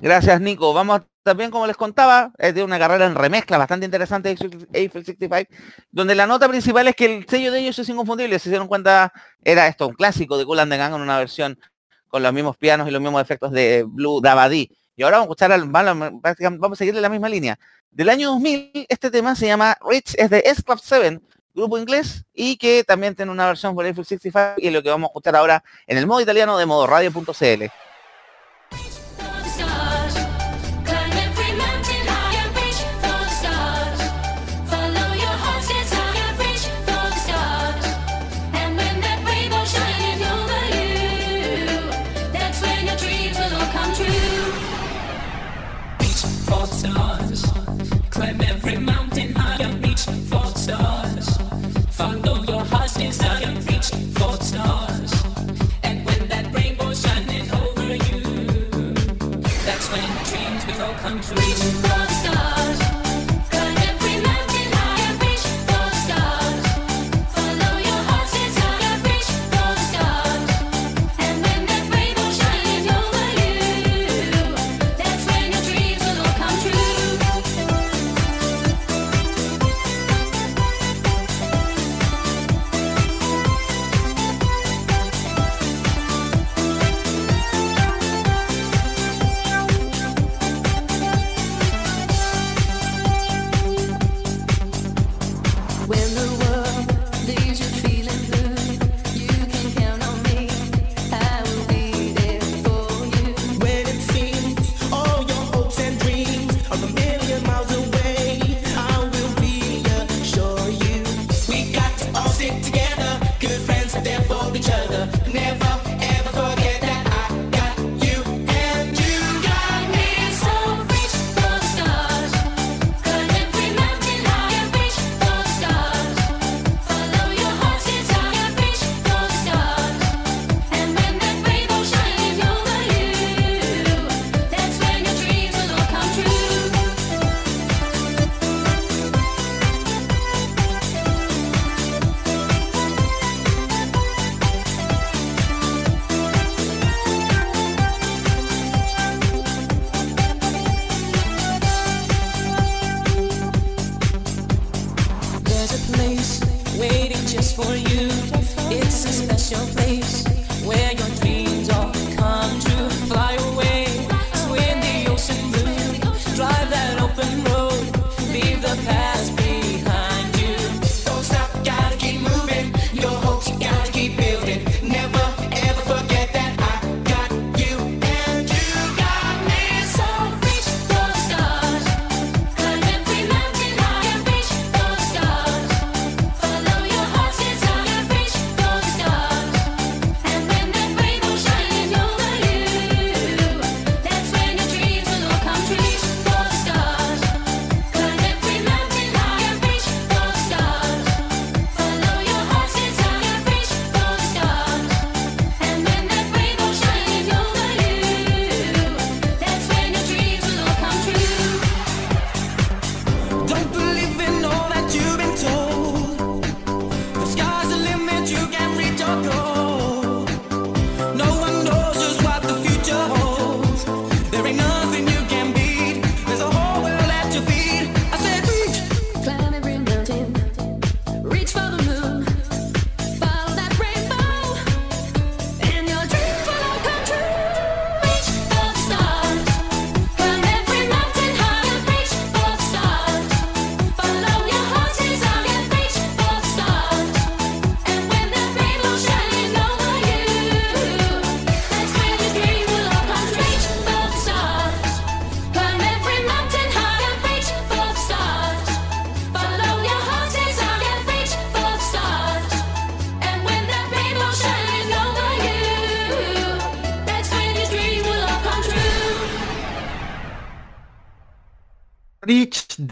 Gracias, Nico. Vamos también, como les contaba, es de una carrera en remezcla bastante interesante de Eiffel 65, donde la nota principal es que el sello de ellos es inconfundible. Se dieron cuenta, era esto, un clásico de Cool and the Gang en una versión con los mismos pianos y los mismos efectos de Blue Dabadi. Y ahora vamos a escuchar, al, vamos a seguirle la misma línea. Del año 2000, este tema se llama Rich, es de S-Club 7, grupo inglés, y que también tiene una versión por Eiffel 65, y es lo que vamos a escuchar ahora en el modo italiano de modo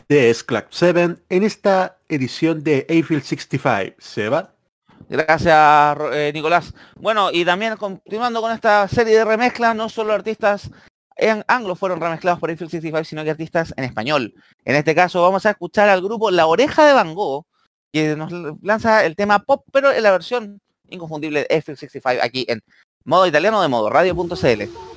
de Sclack 7 en esta edición de April 65. Seba. Gracias, eh, Nicolás. Bueno, y también continuando con esta serie de remezclas, no solo artistas en anglo fueron remezclados por April 65, sino que artistas en español. En este caso vamos a escuchar al grupo La Oreja de Van Gogh, que nos lanza el tema pop, pero en la versión inconfundible de April 65 aquí en modo italiano de modo radio.cl.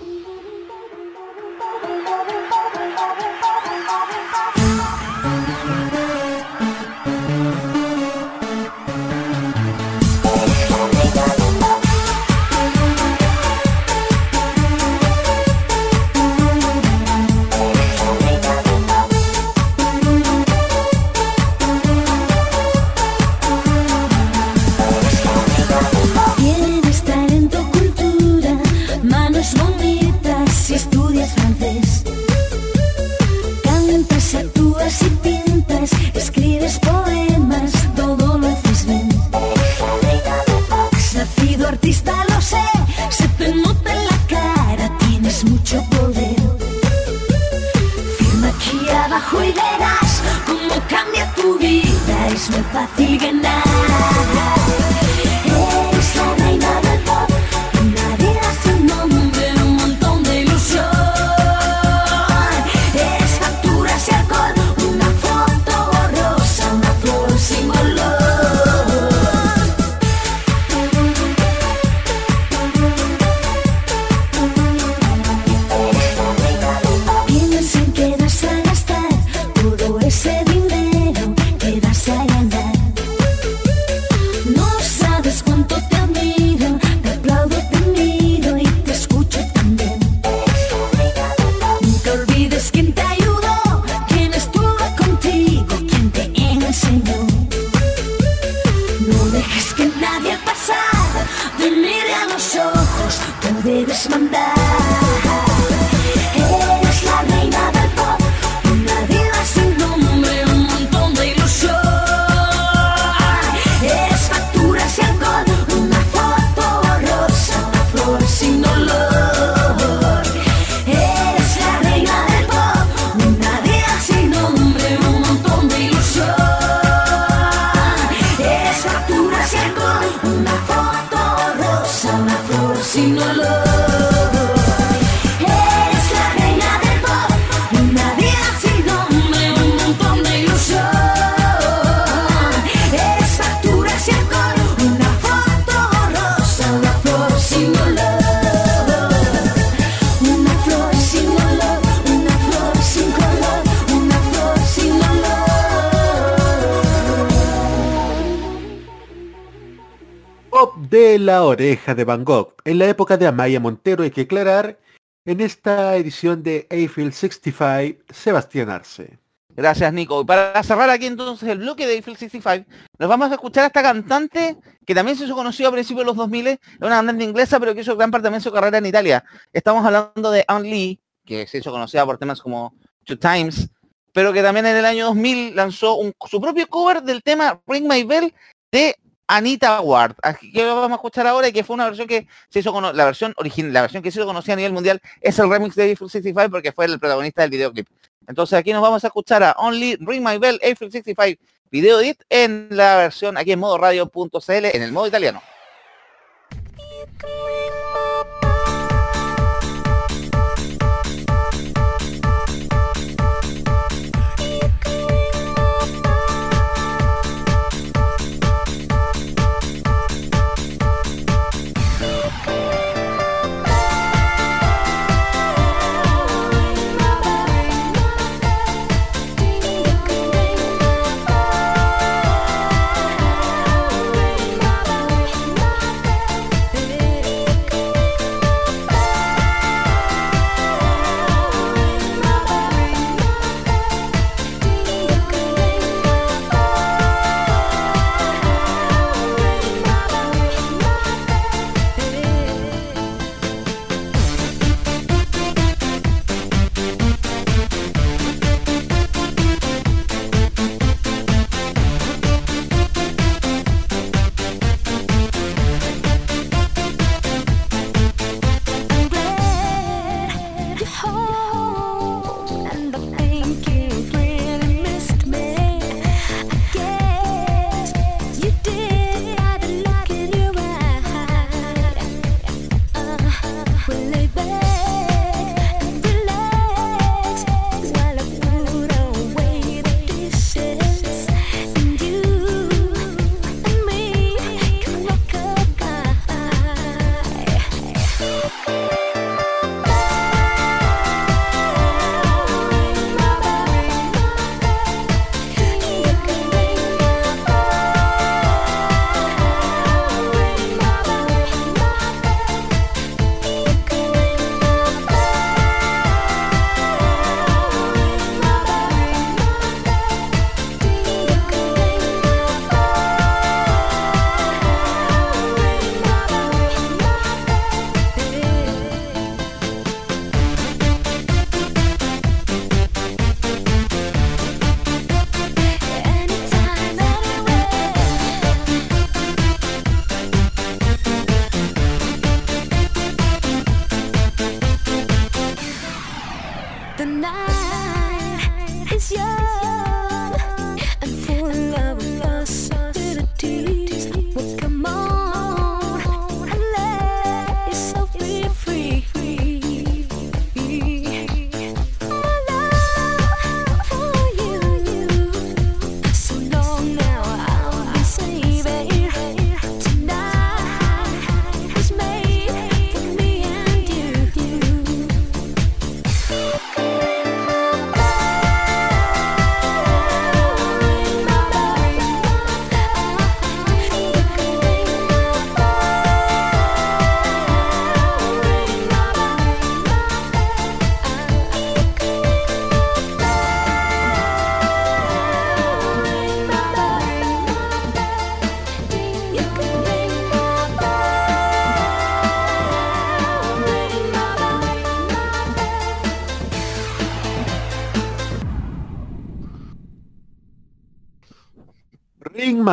de Van Gogh. En la época de Amaya Montero hay que aclarar, en esta edición de Eiffel 65, Sebastián Arce. Gracias, Nico. Y para cerrar aquí entonces el bloque de Eiffel 65, nos vamos a escuchar a esta cantante que también se hizo conocida a principios de los 2000, es una cantante inglesa, pero que hizo gran parte también de su carrera en Italia. Estamos hablando de Anne Lee, que se hizo conocida por temas como Two Times, pero que también en el año 2000 lanzó su propio cover del tema Ring My Bell de Anita Ward, Así que vamos a escuchar ahora y que fue una versión que se hizo cono- la versión original, la versión que se hizo conocida a nivel mundial es el remix de Eiffel 65 porque fue el protagonista del videoclip. Entonces aquí nos vamos a escuchar a Only Ring My Bell Eiffel 65 Video Edit en la versión aquí en modo radio.cl en el modo italiano.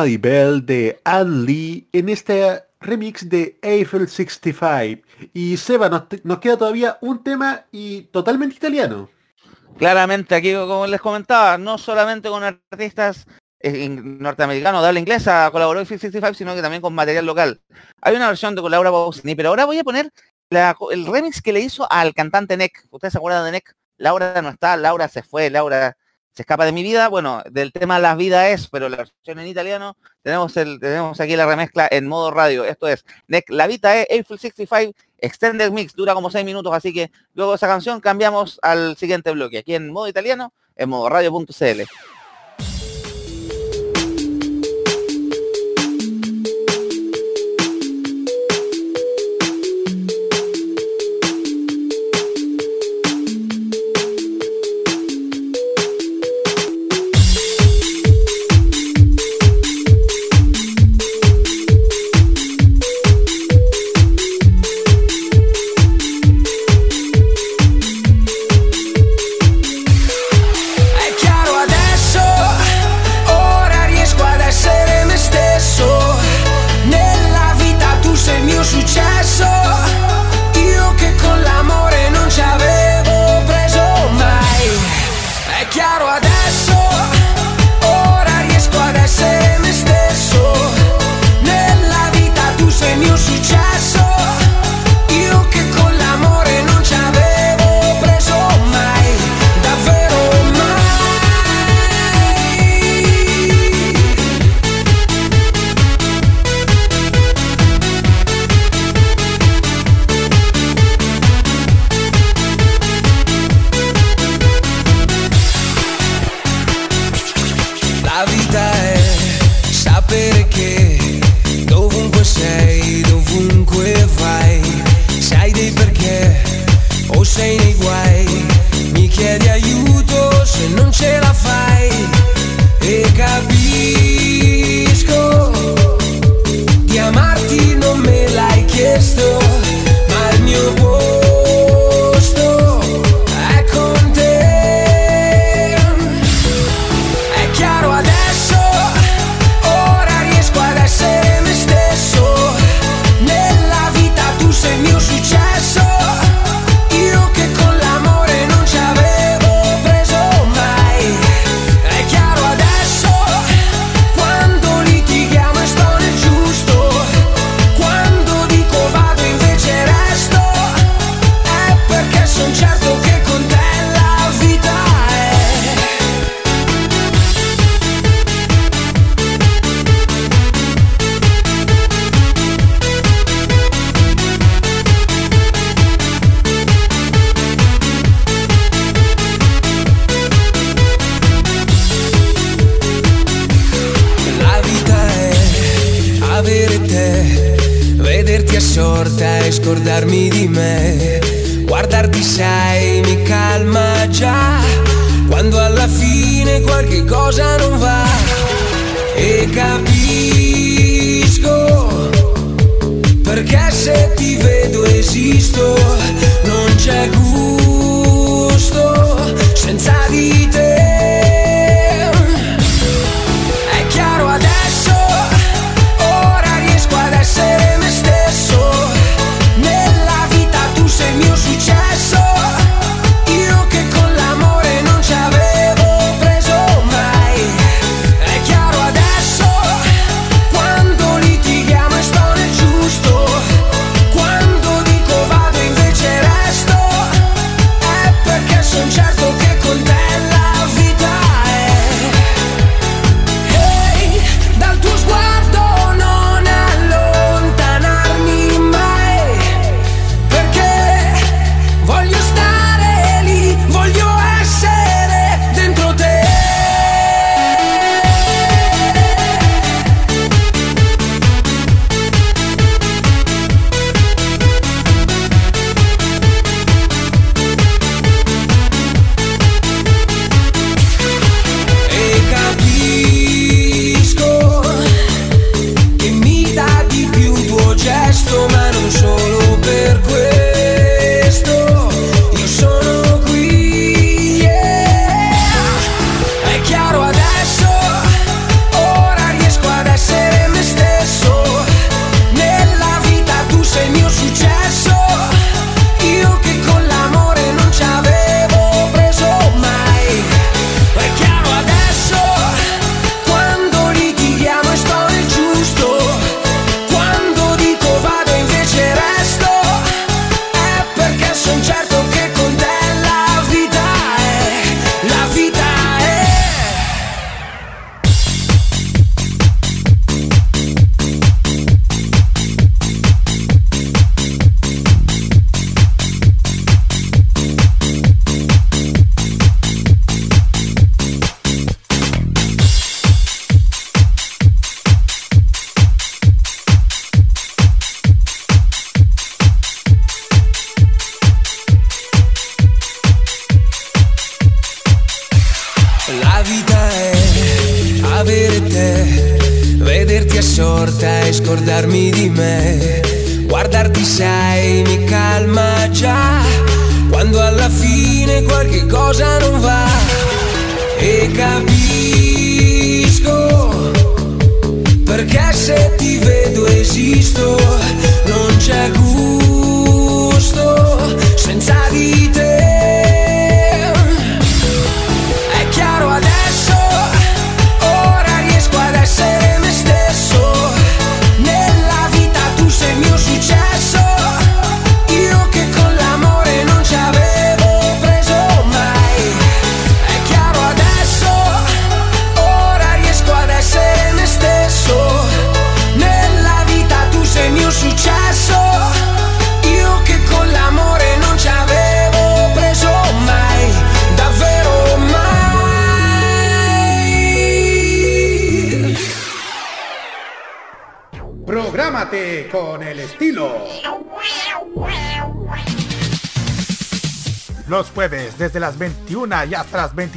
De Lee en este remix de Eiffel 65. Y Seba, nos, nos queda todavía un tema y totalmente italiano. Claramente, aquí como les comentaba, no solamente con artistas eh, norteamericanos de habla inglesa colaboró Eiffel 65, sino que también con material local. Hay una versión de Laura Pausini, pero ahora voy a poner la el remix que le hizo al cantante Neck. ¿Ustedes se acuerdan de Neck? Laura no está, Laura se fue, Laura se escapa de mi vida. Bueno, del tema La vida es, pero la versión en italiano, tenemos tenemos aquí la remezcla en modo radio. Esto es La vida es Eiffel 65 Extended Mix, dura como 6 minutos, así que luego de esa canción cambiamos al siguiente bloque, aquí en modo italiano, en modo radio.cl.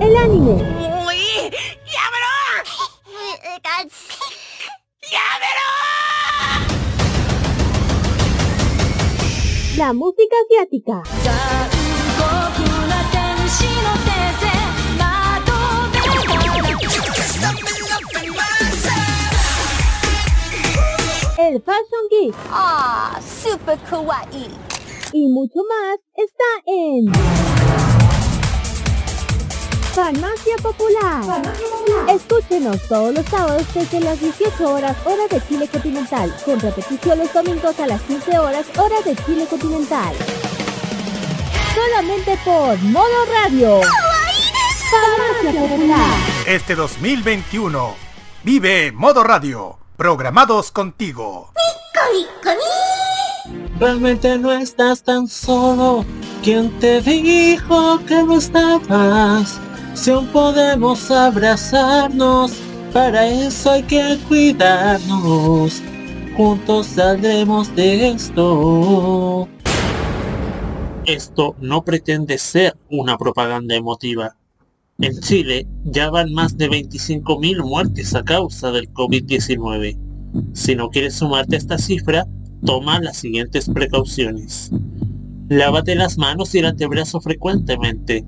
El anime. ¡Uy! La música asiática. El Fashion Geek. Ah, super kawaii. Y mucho más está en Farmacia Popular. Escúchenos todos los sábados desde las 18 horas hora de Chile continental, con repetición los domingos a las 15 horas hora de Chile continental. Solamente por Modo Radio. Farmacia Popular. Este 2021 vive Modo Radio, programados contigo. Realmente no estás tan solo. ¿Quién te dijo que no estabas? Si aún podemos abrazarnos, para eso hay que cuidarnos. Juntos saldremos de esto. Esto no pretende ser una propaganda emotiva. En Chile ya van más de 25.000 muertes a causa del COVID-19. Si no quieres sumarte a esta cifra, toma las siguientes precauciones. Lávate las manos y el antebrazo frecuentemente.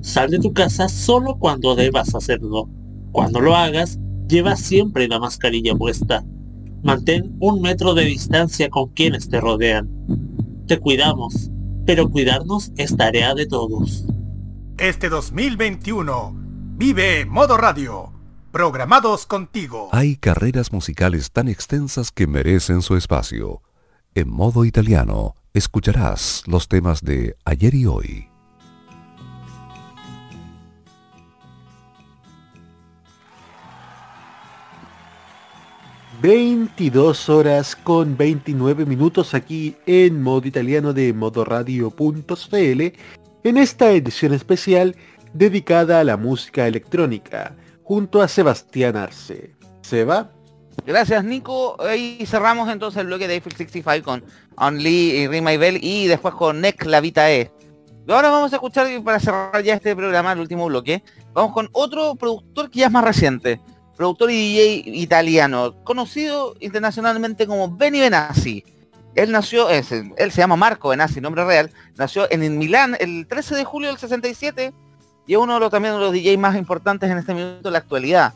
Sal de tu casa solo cuando debas hacerlo. Cuando lo hagas, lleva siempre la mascarilla puesta. Mantén un metro de distancia con quienes te rodean. Te cuidamos, pero cuidarnos es tarea de todos. Este 2021 vive Modo Radio, programados contigo. Hay carreras musicales tan extensas que merecen su espacio. En modo italiano, escucharás los temas de ayer y hoy. ...22 horas con 29 minutos aquí en modo italiano de modoradio.cl... ...en esta edición especial dedicada a la música electrónica... ...junto a Sebastián Arce. Seba, Gracias Nico. Ahí cerramos entonces el bloque de Eiffel 65 con Only y Ring My Bell y después con Neck La Vita E. Y ahora vamos a escuchar para cerrar ya este programa, el último bloque. Vamos con otro productor que ya es más reciente. Productor y DJ italiano, conocido internacionalmente como Benny Benassi. Él nació, es- él se llama Marco Benassi, nombre real. Nació en, en Milán el 13 de julio del 67 y es uno de los también de los DJs más importantes en este minuto de la actualidad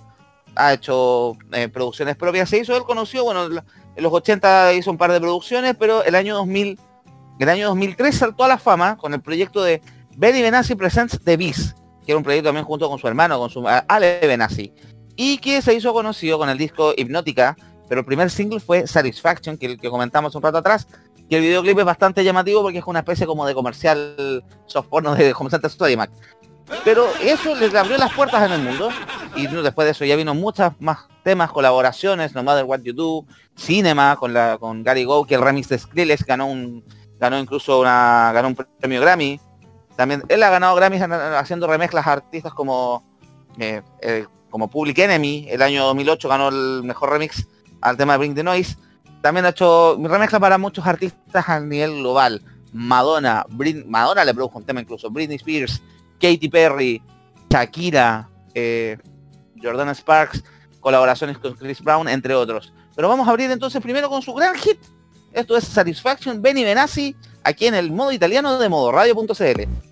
ha hecho eh, producciones propias. Se hizo él conocido, bueno, en los 80 hizo un par de producciones, pero el año 2000, el año 2003 saltó a la fama con el proyecto de Benny Benassi Presents The Beast, que era un proyecto también junto con su hermano, con su Ale Benassi, y que se hizo conocido con el disco Hipnótica, pero el primer single fue Satisfaction, que que comentamos un rato atrás, que el videoclip es bastante llamativo porque es una especie como de comercial soft porno de comerciante Storymac. Pero eso les abrió las puertas en el mundo. Y después de eso ya vino muchas más temas, colaboraciones, No Matter What You Do, Cinema con la con Gary Go, que el remix de Skrillex ganó un ganó incluso una ganó un premio Grammy. También él ha ganado Grammys en- haciendo remezclas a artistas como eh, como Public Enemy, el año 2008 ganó el mejor remix al tema de Bring the Noise. También ha hecho remezclas para muchos artistas a nivel global. Madonna, Madonna le produjo un tema incluso, Britney Spears, Katy Perry, Shakira, eh, Jordana Sparks, colaboraciones con Chris Brown, entre otros. Pero vamos a abrir entonces primero con su gran hit. Esto es Satisfaction Benny Benassi, aquí en el modo italiano de modoradio.cl.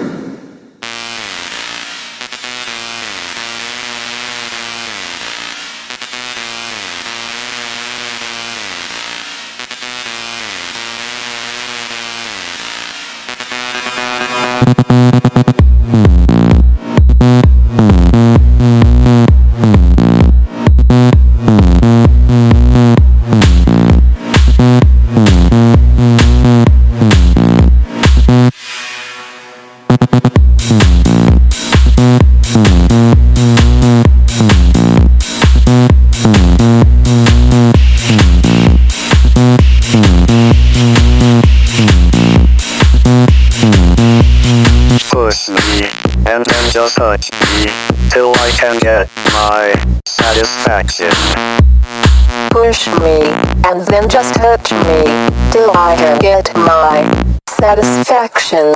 Satisfaction.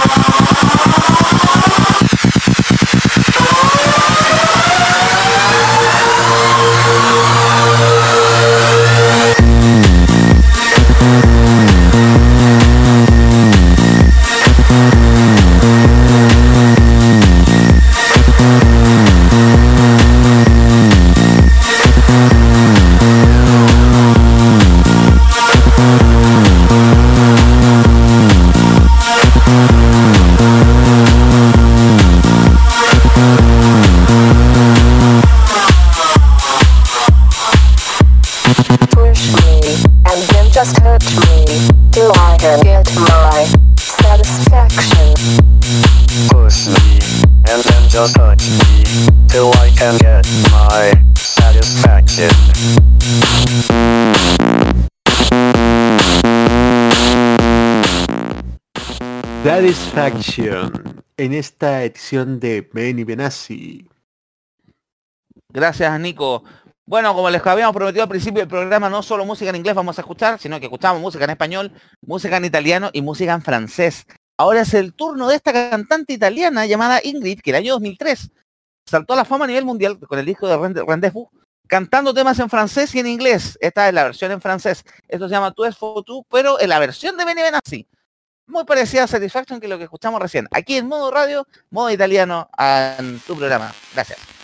En esta edición de Benny Benassi. Gracias, Nico. Bueno, como les habíamos prometido al principio del programa, no solo música en inglés vamos a escuchar, sino que escuchamos música en español, música en italiano y música en francés. Ahora es el turno de esta cantante italiana llamada Ingrid, que el año 2003 saltó a la fama a nivel mundial con el disco de Rende- Rendezvous, cantando temas en francés y en inglés. Esta es la versión en francés. Esto se llama Tu es tú, pero en la versión de Benny Benassi. Muy parecida a Satisfaction que lo que escuchamos recién. Aquí en modo radio, modo italiano, en tu programa. Gracias.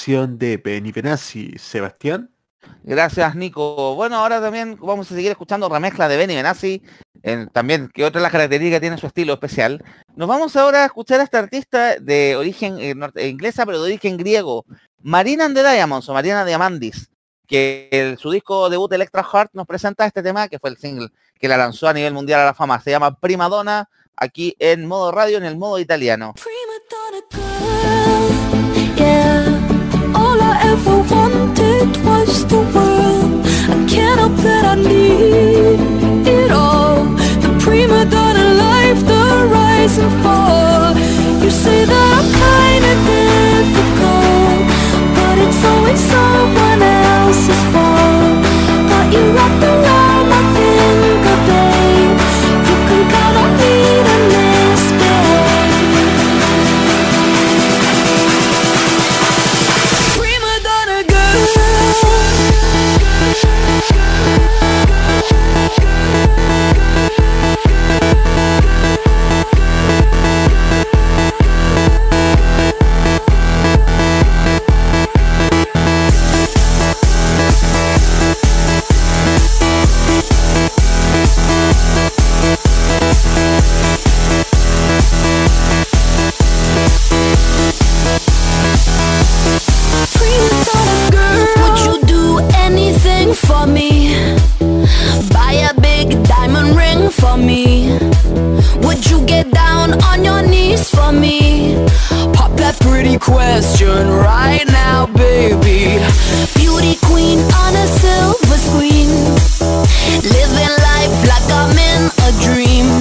Versión de Benny Benassi. Sebastián. Gracias, Nico. Bueno, ahora también vamos a seguir escuchando remezcla de Benny Benassi, en- también que otra de las características tiene su estilo especial. Nos vamos ahora a escuchar a esta artista de origen eh, norte- inglesa, pero de origen griego, Marina and the Diamonds o Marina Diamandis, que el- su disco debut Electra Heart nos presenta este tema, que fue el single que la lanzó a nivel mundial a la fama. Se llama Prima Donna, aquí en modo radio, en el modo italiano. Ever wanted was the world. I can't help that I need it all. The prima donna life, the rise and fall. You say that I'm kinda difficult, but it's always someone else's fault. Got you wrapped around for me? Would you get down on your knees for me? Pop that pretty question right now, baby. Beauty queen on a silver screen. Living life like I'm in a dream.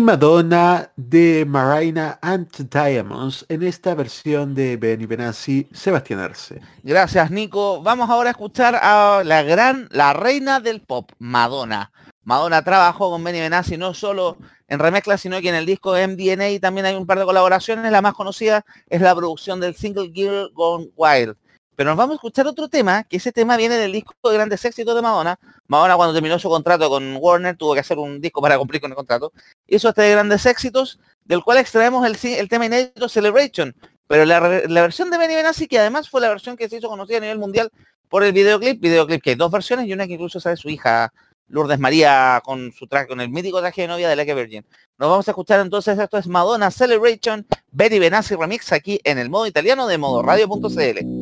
Prima Donna de Marina and Diamonds en esta versión de Benny Benassi, Sebastián Arce. Gracias, Nico. Vamos ahora a escuchar a la gran, la reina del pop, Madonna. Madonna trabajó con Benny Benassi no solo en remezcla, sino que en el disco MDNA también hay un par de colaboraciones. La más conocida es la producción del single Girl Gone Wild. Pero nos vamos a escuchar otro tema, que ese tema viene del disco de grandes éxitos de Madonna. Madonna cuando terminó su contrato con Warner tuvo que hacer un disco para cumplir con el contrato. Hizo este de grandes éxitos, del cual extraemos el, tema inédito Celebration. Pero la, versión de Benny Benassi, que además fue la versión que se hizo conocida a nivel mundial por el videoclip, videoclip que hay dos versiones y una que incluso sale su hija Lourdes María con su traje, con el mítico traje de novia de Like a Virgin. Nos vamos a escuchar entonces, esto es Madonna Celebration, Betty Benassi Remix aquí en el modo italiano de modoradio.cl.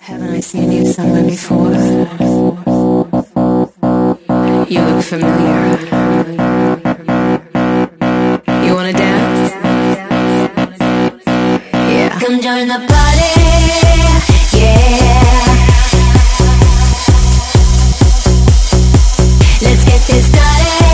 Haven't I seen you somewhere before? You look familiar. You wanna dance? Yeah. Come join the party, yeah. Let's get this started,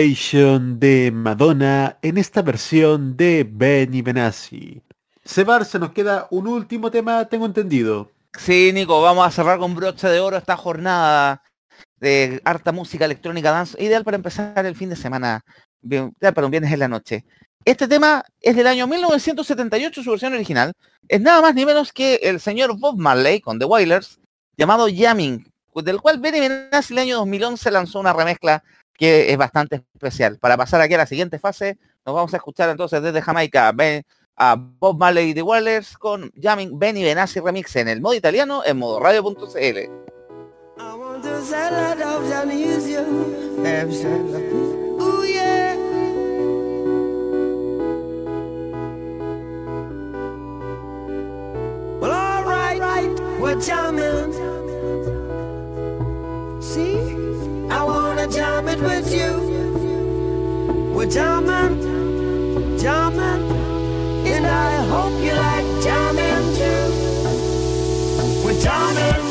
De Madonna en esta versión de Benny Benassi. Sebar, se nos queda un último tema, tengo entendido. Sí, Nico, vamos a cerrar con broche de oro esta jornada de harta música electrónica dance, ideal para empezar el fin de semana, bien- un viernes en la noche. Este tema es del año 1978, su versión original. Es nada más ni menos que el señor Bob Marley con The Wailers, llamado Jamming, del cual Benny Benassi el año 2011 lanzó una remezcla que es bastante especial. Para pasar aquí a la siguiente fase, nos vamos a escuchar entonces desde Jamaica a Bob Marley The Wailers con Jamming Benny Benassi Remix en el modo italiano en modo radio.cl. jam it with you. We're jamming, jamming, and I hope you like jamming too. We're jamming.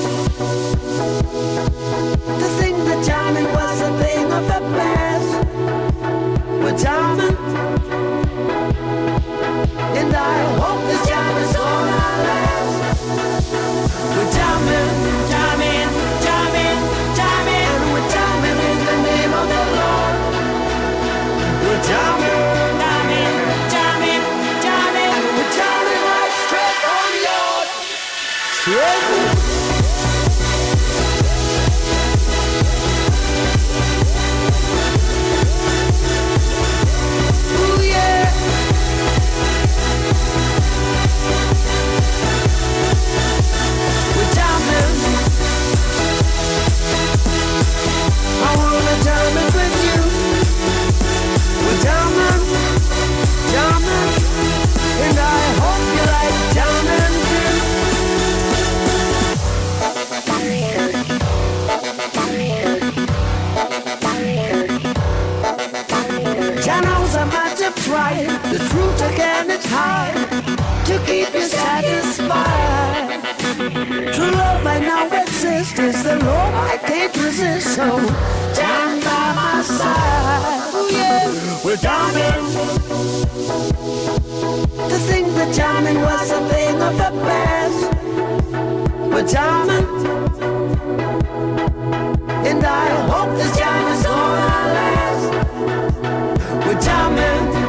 To think that jamming was a thing of the past. We're jamming. And I jamming, jamming, and I hope you like jamming the the truth again is high to keep you satisfied. True love I know exists is the love I can't resist. So stand by my side. Oh, yeah. We're jamming. To think that jamming was a thing of the past. We're jamming. And I hope this jam is gonna last. We're jamming,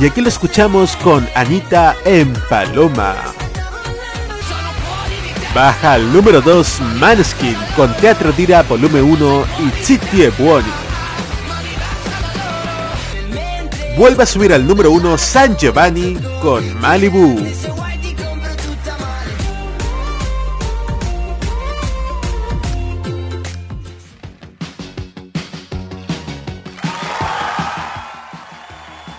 Y aquí lo escuchamos con Anita en Paloma. Baja al número 2 Maneskin con Teatro Tira Volumen 1 y Zitti e Buoni. vuelve a subir al número 1 San Giovanni con Malibu.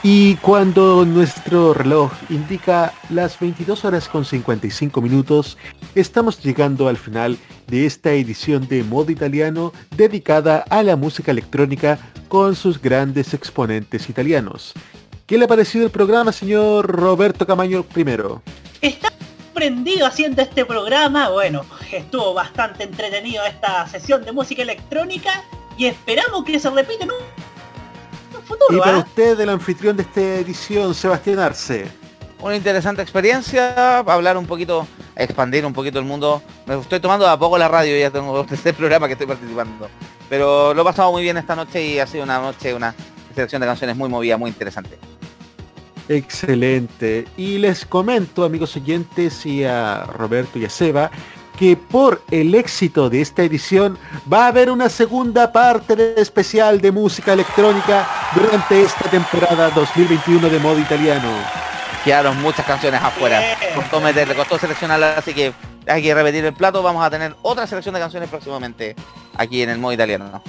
Y cuando nuestro reloj indica las 22 horas con 55 minutos, estamos llegando al final de esta edición de modo italiano dedicada a la música electrónica con sus grandes exponentes italianos. ¿Qué le ha parecido el programa, señor Roberto Camaño primero? Está prendido haciendo este programa. Bueno, estuvo bastante entretenido esta sesión de música electrónica y esperamos que se repita en un Y para ¿ah? usted, el anfitrión de esta edición, Sebastián Arce. Una interesante experiencia, hablar un poquito, expandir un poquito el mundo. Me estoy tomando de a poco la radio, ya tengo el tercer programa que estoy participando. Pero lo he pasado muy bien esta noche y ha sido una noche, una selección de canciones muy movida, muy interesante. Excelente. Y les comento, amigos oyentes, y a Roberto y a Seba, que por el éxito de esta edición va a haber una segunda parte de especial de música electrónica durante esta temporada 2021 de modo italiano. Quedaron muchas canciones afuera. Costó meterle, costó seleccionarlas, así que hay que repetir el plato. Vamos a tener otra selección de canciones próximamente aquí en el modo italiano. ¿no?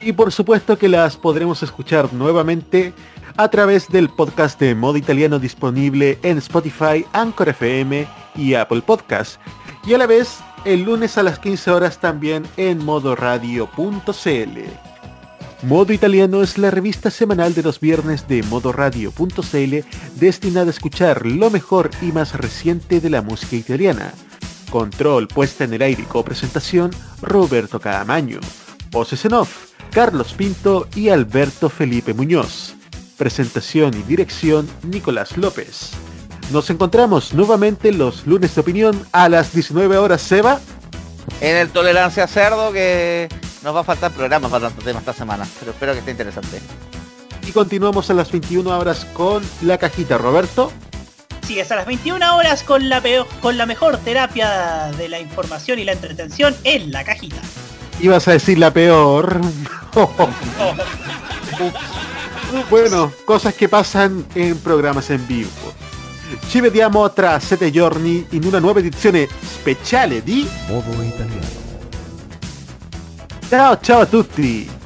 Y por supuesto que las podremos escuchar nuevamente a través del podcast de modo italiano disponible en Spotify, Anchor FM y Apple Podcast. Y a la vez el lunes a las 15 horas también en modoradio.cl. Modo Italiano es la revista semanal de los viernes de modoradio.cl destinada a escuchar lo mejor y más reciente de la música italiana. Control, puesta en el aire y copresentación, Roberto Caamaño. Voces en Carlos Pinto y Alberto Felipe Muñoz. Presentación y dirección, Nicolás López. Nos encontramos nuevamente los lunes de opinión a las 19 horas, Seba. En el Tolerancia Cerdo, que nos va a faltar programas para tanto tema esta semana. Pero espero que esté interesante. Y continuamos a las 21 horas con la cajita, Roberto. Sí, es a las 21 horas con la, peor- con la mejor terapia de la información y la entretención en la cajita. Ibas a decir la peor. bueno, cosas que pasan en programas en vivo. Ci vediamo tra sette giorni in una nuova edizione speciale di Modo italiano. Ciao ciao a tutti!